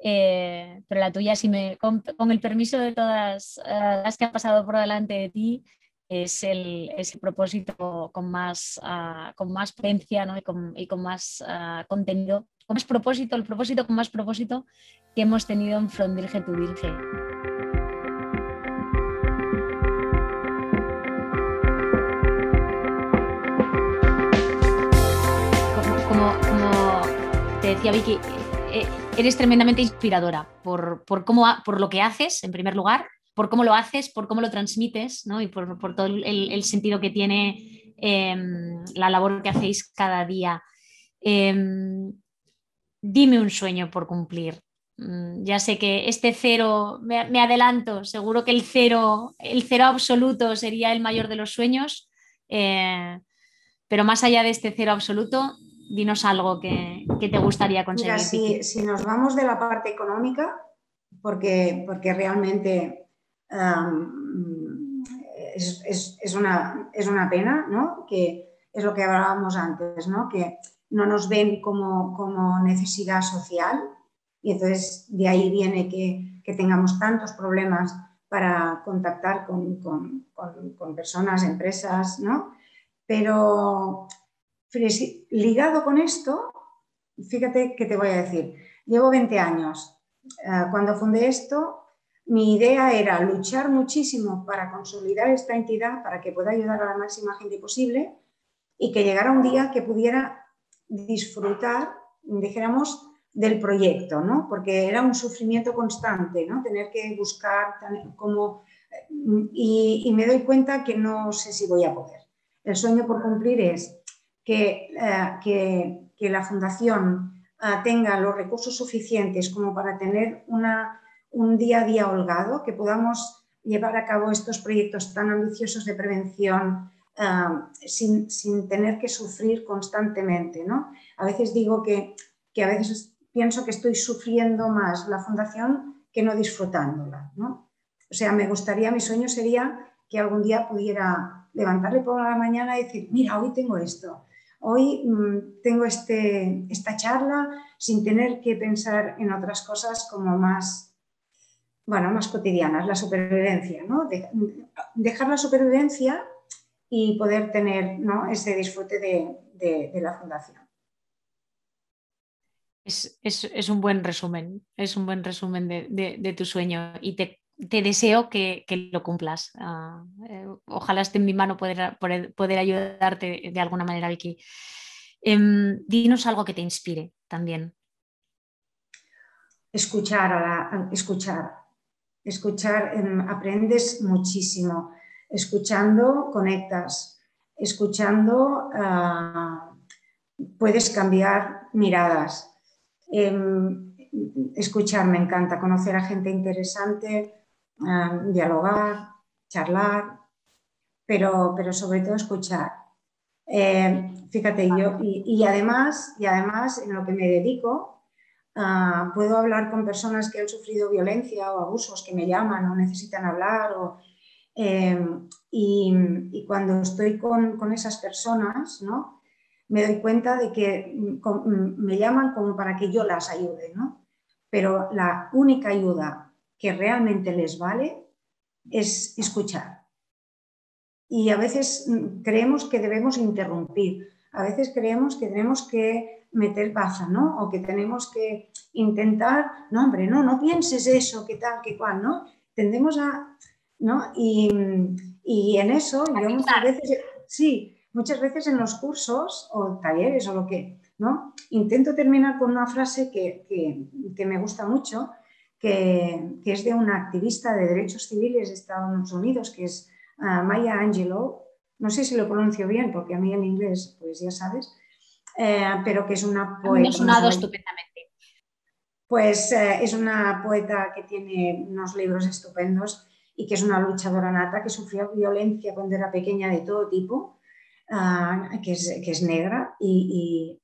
Speaker 2: eh, pero la tuya, si me, con, el permiso de todas las que han pasado por delante de ti, es el, propósito con más, uh, con más potencia ¿no? y, con, y, con, más uh, contenido, con más propósito, el propósito con más propósito que hemos tenido en From Dirge to Dirge. Como, te decía Vicky, eh, eres tremendamente inspiradora por, cómo, por lo que haces, en primer lugar, por cómo lo haces, por cómo lo transmites ¿no? y por, todo el, sentido que tiene em, la labor que hacéis cada día. Em, dime un sueño por cumplir. Mm, ya sé que este cero, me, adelanto, seguro que el cero, el cero absoluto sería el mayor de los sueños, eh, pero más allá de este cero absoluto, dinos algo que, te gustaría conseguir.
Speaker 3: si, nos vamos de la parte económica, porque, porque realmente es, una, es, una, pena, ¿no? que es lo que hablábamos antes, ¿no? que no nos ven como, como necesidad social y entonces de ahí viene que, que tengamos tantos problemas para contactar con, con, con personas, empresas, ¿no? Pero ligado con esto, fíjate que te voy a decir, llevo 20 años. Eh, cuando fundé esto, mi idea era luchar muchísimo para consolidar esta entidad, para que pueda ayudar a la máxima gente posible y que llegara un día que pudiera disfrutar, dijéramos, del proyecto, ¿no? Porque era un sufrimiento constante, ¿no? Tener que buscar como... Y, me doy cuenta que no sé si voy a poder. El sueño por cumplir es eh, que, que, la Fundación eh, tenga los recursos suficientes como para tener una, un día a día holgado, que podamos llevar a cabo estos proyectos tan ambiciosos de prevención eh, sin, sin, tener que sufrir constantemente. ¿no? A veces digo que, que, a veces pienso que estoy sufriendo más la fundación que no disfrutándola. ¿no? O sea, me gustaría, mi sueño sería que algún día pudiera levantarle por la mañana y decir, mira, hoy tengo esto, Hoy mm, tengo este, esta charla sin tener que pensar en otras cosas como más, bueno, más cotidianas, la supervivencia, ¿no? dejar la supervivencia y poder tener ese disfrute de, la fundación.
Speaker 2: Es, un buen resumen, es un buen resumen de, tu sueño y te te deseo que, lo cumplas. Ah, eh, ojalá esté en mi mano poder, poder, ayudarte de alguna manera, Vicky. Em, dinos algo que te inspire también.
Speaker 3: Escuchar, a escuchar, escuchar, em, aprendes muchísimo. Escuchando, conectas. Escuchando, ah, puedes cambiar miradas. Em, escuchar me encanta, conocer a gente interesante, dialogar, charlar, pero, pero sobre todo escuchar. Eh, fíjate, yo, y, además, y además en lo que me dedico, ah, puedo hablar con personas que han sufrido violencia o abusos que me llaman o necesitan hablar. O, em, y, cuando estoy con, con, esas personas, ¿no? me doy cuenta de que mm, mm, me llaman como para que yo las ayude. ¿no? pero la única ayuda que realmente les vale es escuchar. Y a veces mm, creemos que debemos interrumpir, a veces creemos que tenemos que meter baza, ¿no? O que tenemos que intentar, no, hombre, no, no pienses eso, que tal, que cual, ¿no? Tendemos a, ¿no? Y, en eso, yo muchas veces, sí, muchas veces en los cursos o talleres o lo que, ¿no? Intento terminar con una frase que, me gusta mucho, que, es de una activista de derechos civiles de Estados Unidos, que es ah, Maya Angelou, no sé si lo pronuncio bien, porque a mí en inglés, pues ya sabes, eh, pero que es una
Speaker 2: poeta. sonado estupendamente.
Speaker 3: Pues eh, es una poeta que tiene unos libros estupendos y que es una luchadora nata que sufrió violencia cuando era pequeña de todo tipo, ah, que, es, negra. Y,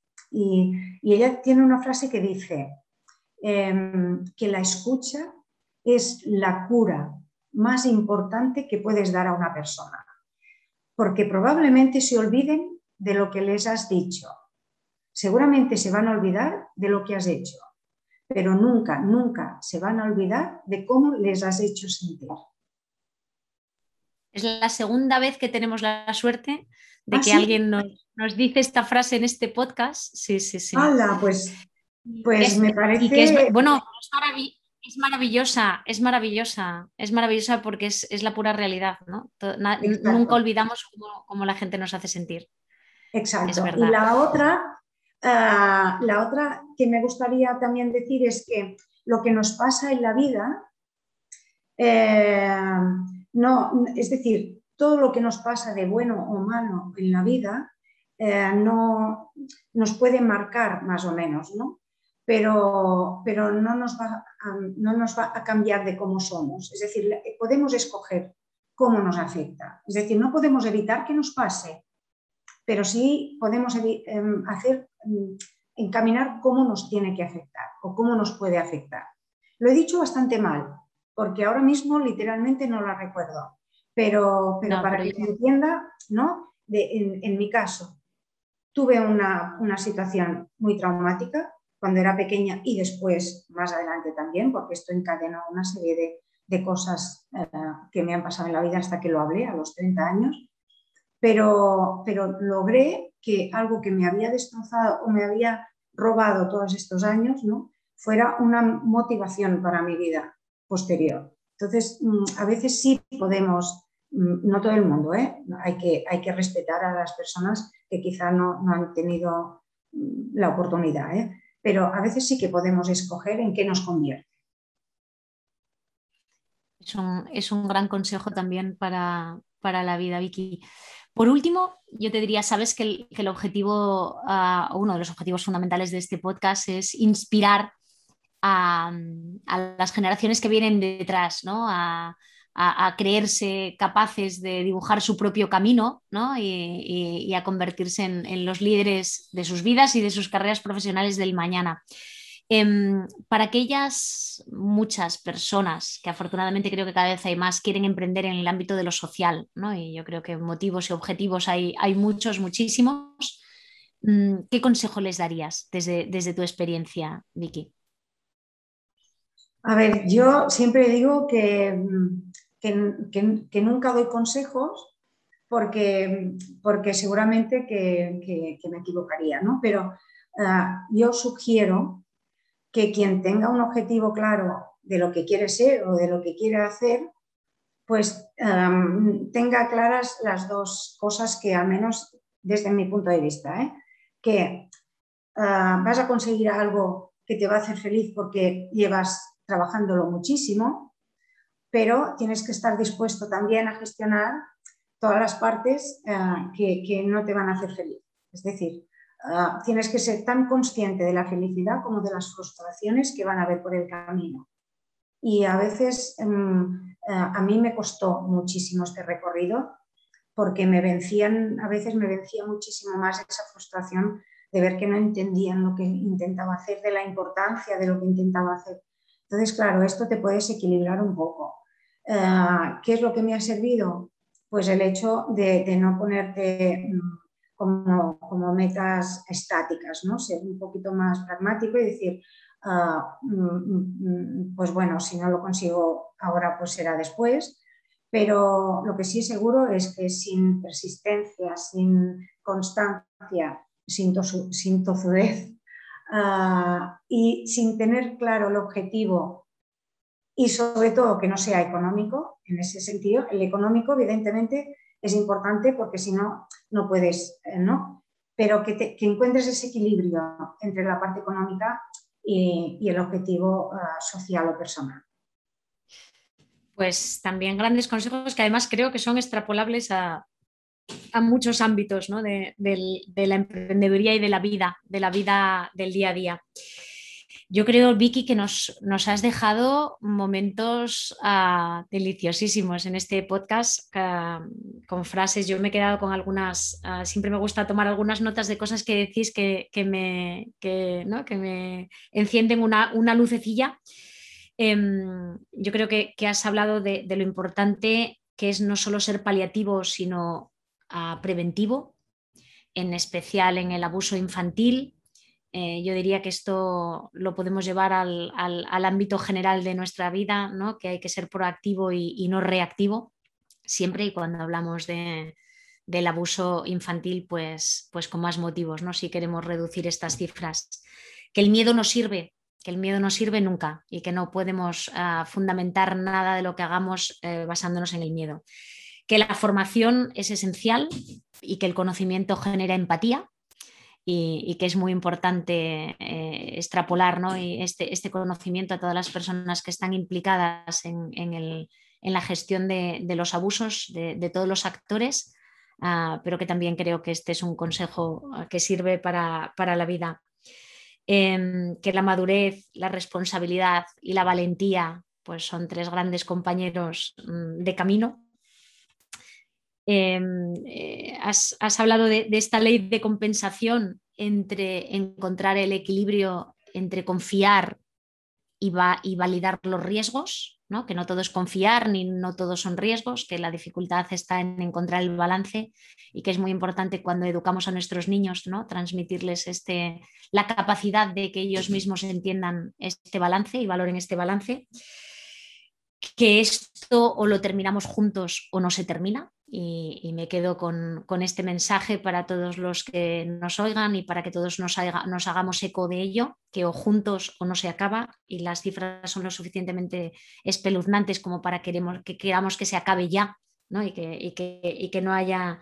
Speaker 3: ella tiene una frase que dice em, que la escucha es la cura más importante que puedes dar a una persona, porque probablemente se olviden de lo que les has dicho. Seguramente se van a olvidar de lo que has hecho, pero nunca, nunca se van a olvidar de cómo les has hecho sentir.
Speaker 2: Es la segunda vez que tenemos la suerte de ¿Ah, que alguien nos, dice esta frase en este podcast. Sí, sí, sí.
Speaker 3: Hola, pues, pues me
Speaker 2: parece. bueno, es, maravillosa, es maravillosa, es maravillosa porque es, la pura realidad, ¿no? nunca olvidamos cómo, la gente nos hace sentir.
Speaker 3: Exacto. y la otra, ah, la otra que me gustaría también decir es que lo que nos pasa en la vida. Eh, no, es decir, todo lo que nos pasa de bueno o malo en la vida eh, no, nos puede marcar más o menos, ¿no? Pero, pero no, nos va a, no nos va a cambiar de cómo somos. Es decir, podemos escoger cómo nos afecta. Es decir, no podemos evitar que nos pase, pero sí podemos em, hacer, em, encaminar cómo nos tiene que afectar o cómo nos puede afectar. Lo he dicho bastante mal, porque ahora mismo literalmente no la recuerdo, pero, pero para que se entienda, ¿no? en, mi caso, tuve una, situación muy traumática cuando era pequeña y después, más adelante también, porque esto encadenó una serie de, cosas eh, que me han pasado en la vida hasta que lo hablé a los 30 años, pero, pero logré que algo que me había destrozado o me había robado todos estos años, ¿no? fuera una motivación para mi vida posterior. Entonces, mm, a veces sí podemos, mm, no todo el mundo, ¿eh? hay, que, hay que respetar a las personas que quizá no, han tenido mm, la oportunidad, ¿eh? Pero a veces sí que podemos escoger en qué nos convierte.
Speaker 2: Es un, gran consejo también para, la vida, Vicky. Por último, yo te diría, sabes que el, objetivo, ah, uno de los objetivos fundamentales de este podcast es inspirar a, las generaciones que vienen detrás, ¿no? A, creerse capaces de dibujar su propio camino y, a convertirse en, los líderes de sus vidas y de sus carreras profesionales del mañana. Em, para aquellas muchas personas que afortunadamente creo que cada vez hay más quieren emprender en el ámbito de lo social, y yo creo que motivos y objetivos hay, hay muchos, muchísimos, mm, ¿qué consejo les darías desde, desde tu experiencia, Vicky?
Speaker 3: A ver, yo siempre digo que, que, nunca doy consejos porque, porque seguramente que, me equivocaría, ¿no? Pero ah, yo sugiero que quien tenga un objetivo claro de lo que quiere ser o de lo que quiere hacer, pues tenga claras las dos cosas que al menos desde mi punto de vista, ¿eh? que ah, vas a conseguir algo que te va a hacer feliz porque llevas trabajándolo muchísimo, pero tienes que estar dispuesto también a gestionar todas las partes eh, que, no te van a hacer feliz. Es decir, eh, tienes que ser tan consciente de la felicidad como de las frustraciones que van a haber por el camino. Y a veces em, eh, a mí me costó muchísimo este recorrido porque me vencían, a veces me vencía muchísimo más esa frustración de ver que no entendían lo que intentaba hacer, de la importancia de lo que intentaba hacer. Entonces, claro, esto te puede desequilibrar un poco. Eh, ¿Qué es lo que me ha servido? Pues el hecho de, no ponerte mm, como, metas estáticas, ¿no? Ser un poquito más pragmático y decir, ah, mm, mm, pues bueno, si no lo consigo ahora, pues será después. Pero lo que sí es seguro es que sin persistencia, sin constancia, sin, tozudez ah, y sin tener claro el objetivo y sobre todo que no sea económico, en ese sentido, el económico evidentemente es importante porque si no, no puedes, eh, ¿no? Pero que, encuentres ese equilibrio entre la parte económica y, el objetivo ah, social o personal.
Speaker 2: Pues también grandes consejos que además creo que son extrapolables a, muchos ámbitos de, de, la emprendeduría y de la vida, de la vida del día a día. Yo creo, Vicky, que nos, has dejado momentos ah, deliciosísimos en este podcast ah, con frases. Yo me he quedado con algunas, ah, siempre me gusta tomar algunas notas de cosas que decís que, me, que, me encienden una, lucecilla. Em, yo creo que, has hablado de, de, lo importante que es no solo ser paliativo, sino preventivo, en especial en el abuso infantil, eh, yo diría que esto lo podemos llevar al, ámbito general de nuestra vida, ¿no? que hay que ser proactivo y, no reactivo, siempre y cuando hablamos del abuso infantil, pues, pues con más motivos, ¿no? si queremos reducir estas cifras. Que el miedo no sirve, que el miedo no sirve nunca y que no podemos ah, fundamentar nada de lo que hagamos eh, basándonos en el miedo. Que la formación es esencial y que el conocimiento genera empatía y, que es muy importante eh, extrapolar y este, este, conocimiento a todas las personas que están implicadas en, la gestión de, los abusos de, todos los actores, ah, pero que también creo que este es un consejo ah, que sirve para, la vida. Em, que la madurez, la responsabilidad y la valentía pues son tres grandes compañeros mm, de camino Em, eh, has, hablado de, esta ley de compensación entre encontrar el equilibrio entre confiar y, y validar los riesgos, ¿no? que no todo es confiar ni no todos son riesgos, que la dificultad está en encontrar el balance y que es muy importante cuando educamos a nuestros niños, ¿no? transmitirles este, la capacidad de que ellos mismos entiendan este balance y valoren este balance que esto o lo terminamos juntos o no se termina. Y, me quedo con, este mensaje para todos los que nos oigan y para que todos nos, nos, hagamos eco de ello, que o juntos o no se acaba y las cifras son lo suficientemente espeluznantes como para queremos, que queramos que se acabe ya ¿no? Y, que, que, que, no haya...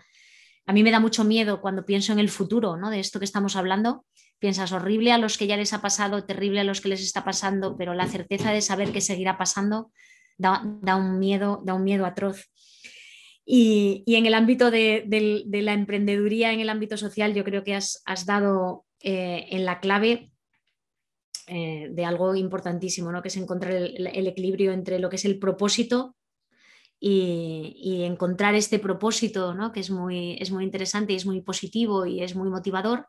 Speaker 2: A mí me da mucho miedo cuando pienso en el futuro ¿no? de esto que estamos hablando. Piensas horrible a los que ya les ha pasado, terrible a los que les está pasando, pero la certeza de saber que seguirá pasando da, un, miedo, da un miedo atroz. Y, en el ámbito de, la emprendeduría, en el ámbito social, yo creo que has, dado eh, en la clave eh, de algo importantísimo, ¿no? que es encontrar el, equilibrio entre lo que es el propósito y, encontrar este propósito, ¿no? que es muy, es muy interesante y es muy positivo y es muy motivador,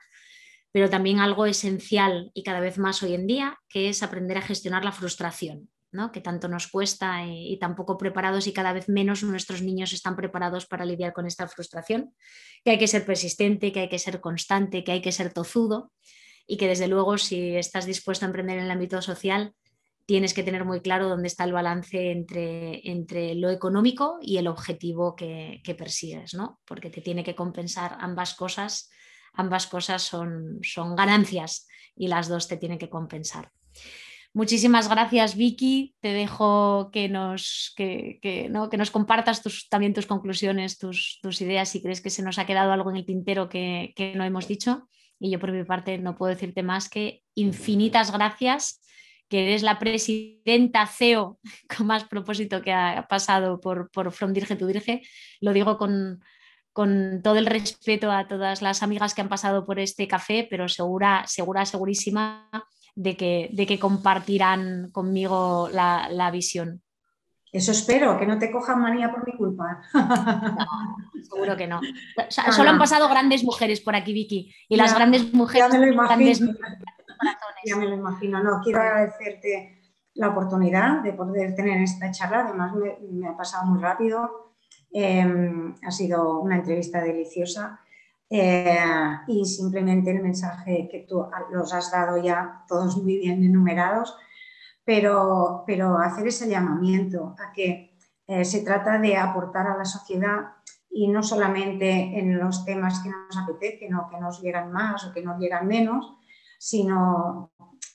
Speaker 2: pero también algo esencial y cada vez más hoy en día, que es aprender a gestionar la frustración que tanto nos cuesta y, tampoco preparados y cada vez menos nuestros niños están preparados para lidiar con esta frustración, que hay que ser persistente, que hay que ser constante, que hay que ser tozudo y que desde luego si estás dispuesto a emprender en el ámbito social, tienes que tener muy claro dónde está el balance entre, entre lo económico y el objetivo que, persigues, ¿no? porque te tiene que compensar ambas cosas, ambas cosas son, son ganancias y las dos te tienen que compensar. Muchísimas gracias, Vicky. Te dejo que nos, que, ¿no? que nos compartas tus, también tus conclusiones, tus, ideas, si crees que se nos ha quedado algo en el tintero que, no hemos dicho. Y yo por mi parte no puedo decirte más que infinitas gracias, que eres la presidenta CEO con más propósito que ha pasado por, por From Dirge to Dirge. Lo digo con, con todo el respeto a todas las amigas que han pasado por este café, pero segura, segura, segurísima de que, de que compartirán conmigo la, visión.
Speaker 3: Eso espero, que no te cojan manía por mi culpa.
Speaker 2: seguro que no. solo han pasado grandes mujeres por aquí, Vicky. Y las grandes mujeres.
Speaker 3: Ya me lo imagino. ya me lo imagino. No, quiero agradecerte la oportunidad de poder tener esta charla. Además, me, ha pasado muy rápido. Em, ha sido una entrevista deliciosa. Eh, y simplemente el mensaje que tú los has dado ya, todos muy bien enumerados, pero, pero hacer ese llamamiento a que eh, se trata de aportar a la sociedad y no solamente en los temas que nos apetecen o que nos llegan más o que nos llegan menos, sino,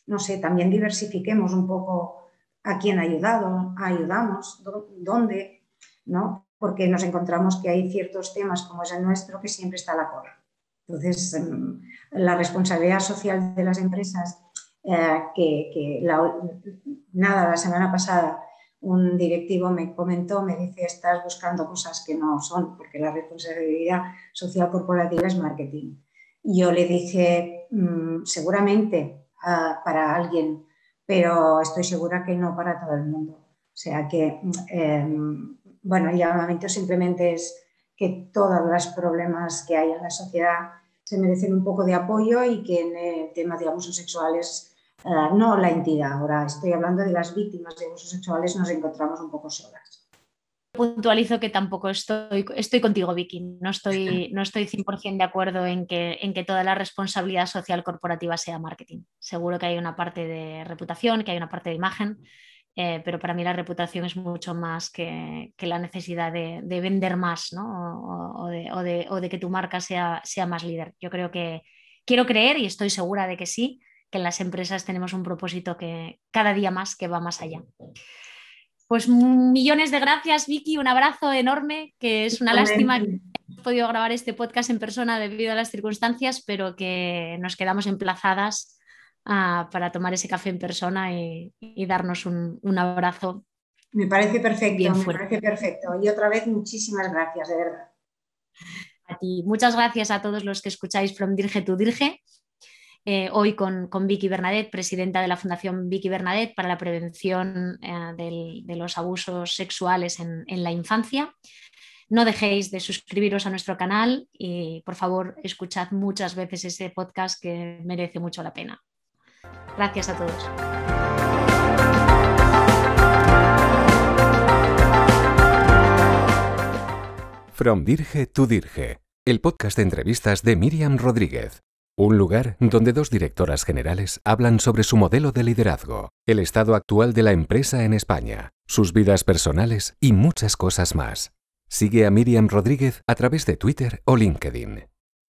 Speaker 3: no sé, también diversifiquemos un poco a quién ayudado, ayudamos, dónde, ¿no? Porque nos encontramos que hay ciertos temas como es el nuestro que siempre está a la cola. Entonces, em, la responsabilidad social de las empresas, eh, que, nada, la semana pasada un directivo me comentó, me dice, estás buscando cosas que no son, porque la responsabilidad social corporativa es marketing. Yo le dije, mm, seguramente ah, para alguien, pero estoy segura que no para todo el mundo. O sea que em, bueno, el llamamiento simplemente es que todos los problemas que hay en la sociedad se merecen un poco de apoyo y que en el tema de abusos sexuales, eh, no la entidad, ahora estoy hablando de las víctimas de abusos sexuales, nos encontramos un poco solas.
Speaker 2: Puntualizo que tampoco estoy, estoy contigo, Vicky. No estoy, no estoy 100% de acuerdo en que, en que toda la responsabilidad social corporativa sea marketing. Seguro que hay una parte de reputación, que hay una parte de imagen, eh, pero para mí la reputación es mucho más que, la necesidad de, vender más o, de, que tu marca sea, sea más líder. Yo creo que quiero creer y estoy segura de que sí, que en las empresas tenemos un propósito que cada día más que va más allá. Pues millones de gracias, Vicky, un abrazo enorme, que es una lástima que hemos podido grabar este podcast en persona debido a las circunstancias, pero que nos quedamos emplazadas para tomar ese café en persona y, darnos un, abrazo.
Speaker 3: Me parece perfecto, me parece perfecto. Y otra vez muchísimas gracias, de verdad.
Speaker 2: A ti. Muchas gracias a todos los que escucháis From Dirge to Dirge. Eh, hoy con, con, Vicky Bernadette, presidenta de la Fundación Vicky Bernadette para la prevención eh, de los abusos sexuales en, en, la infancia. No dejéis de suscribiros a nuestro canal y por favor escuchad muchas veces ese podcast que merece mucho la pena. Gracias a todos.
Speaker 1: From Dirge to Dirge, el podcast de entrevistas de Miriam Rodríguez. Un lugar donde dos directoras generales hablan sobre su modelo de liderazgo, el estado actual de la empresa en España, sus vidas personales y muchas cosas más. Sigue a Miriam Rodríguez a través de Twitter o LinkedIn.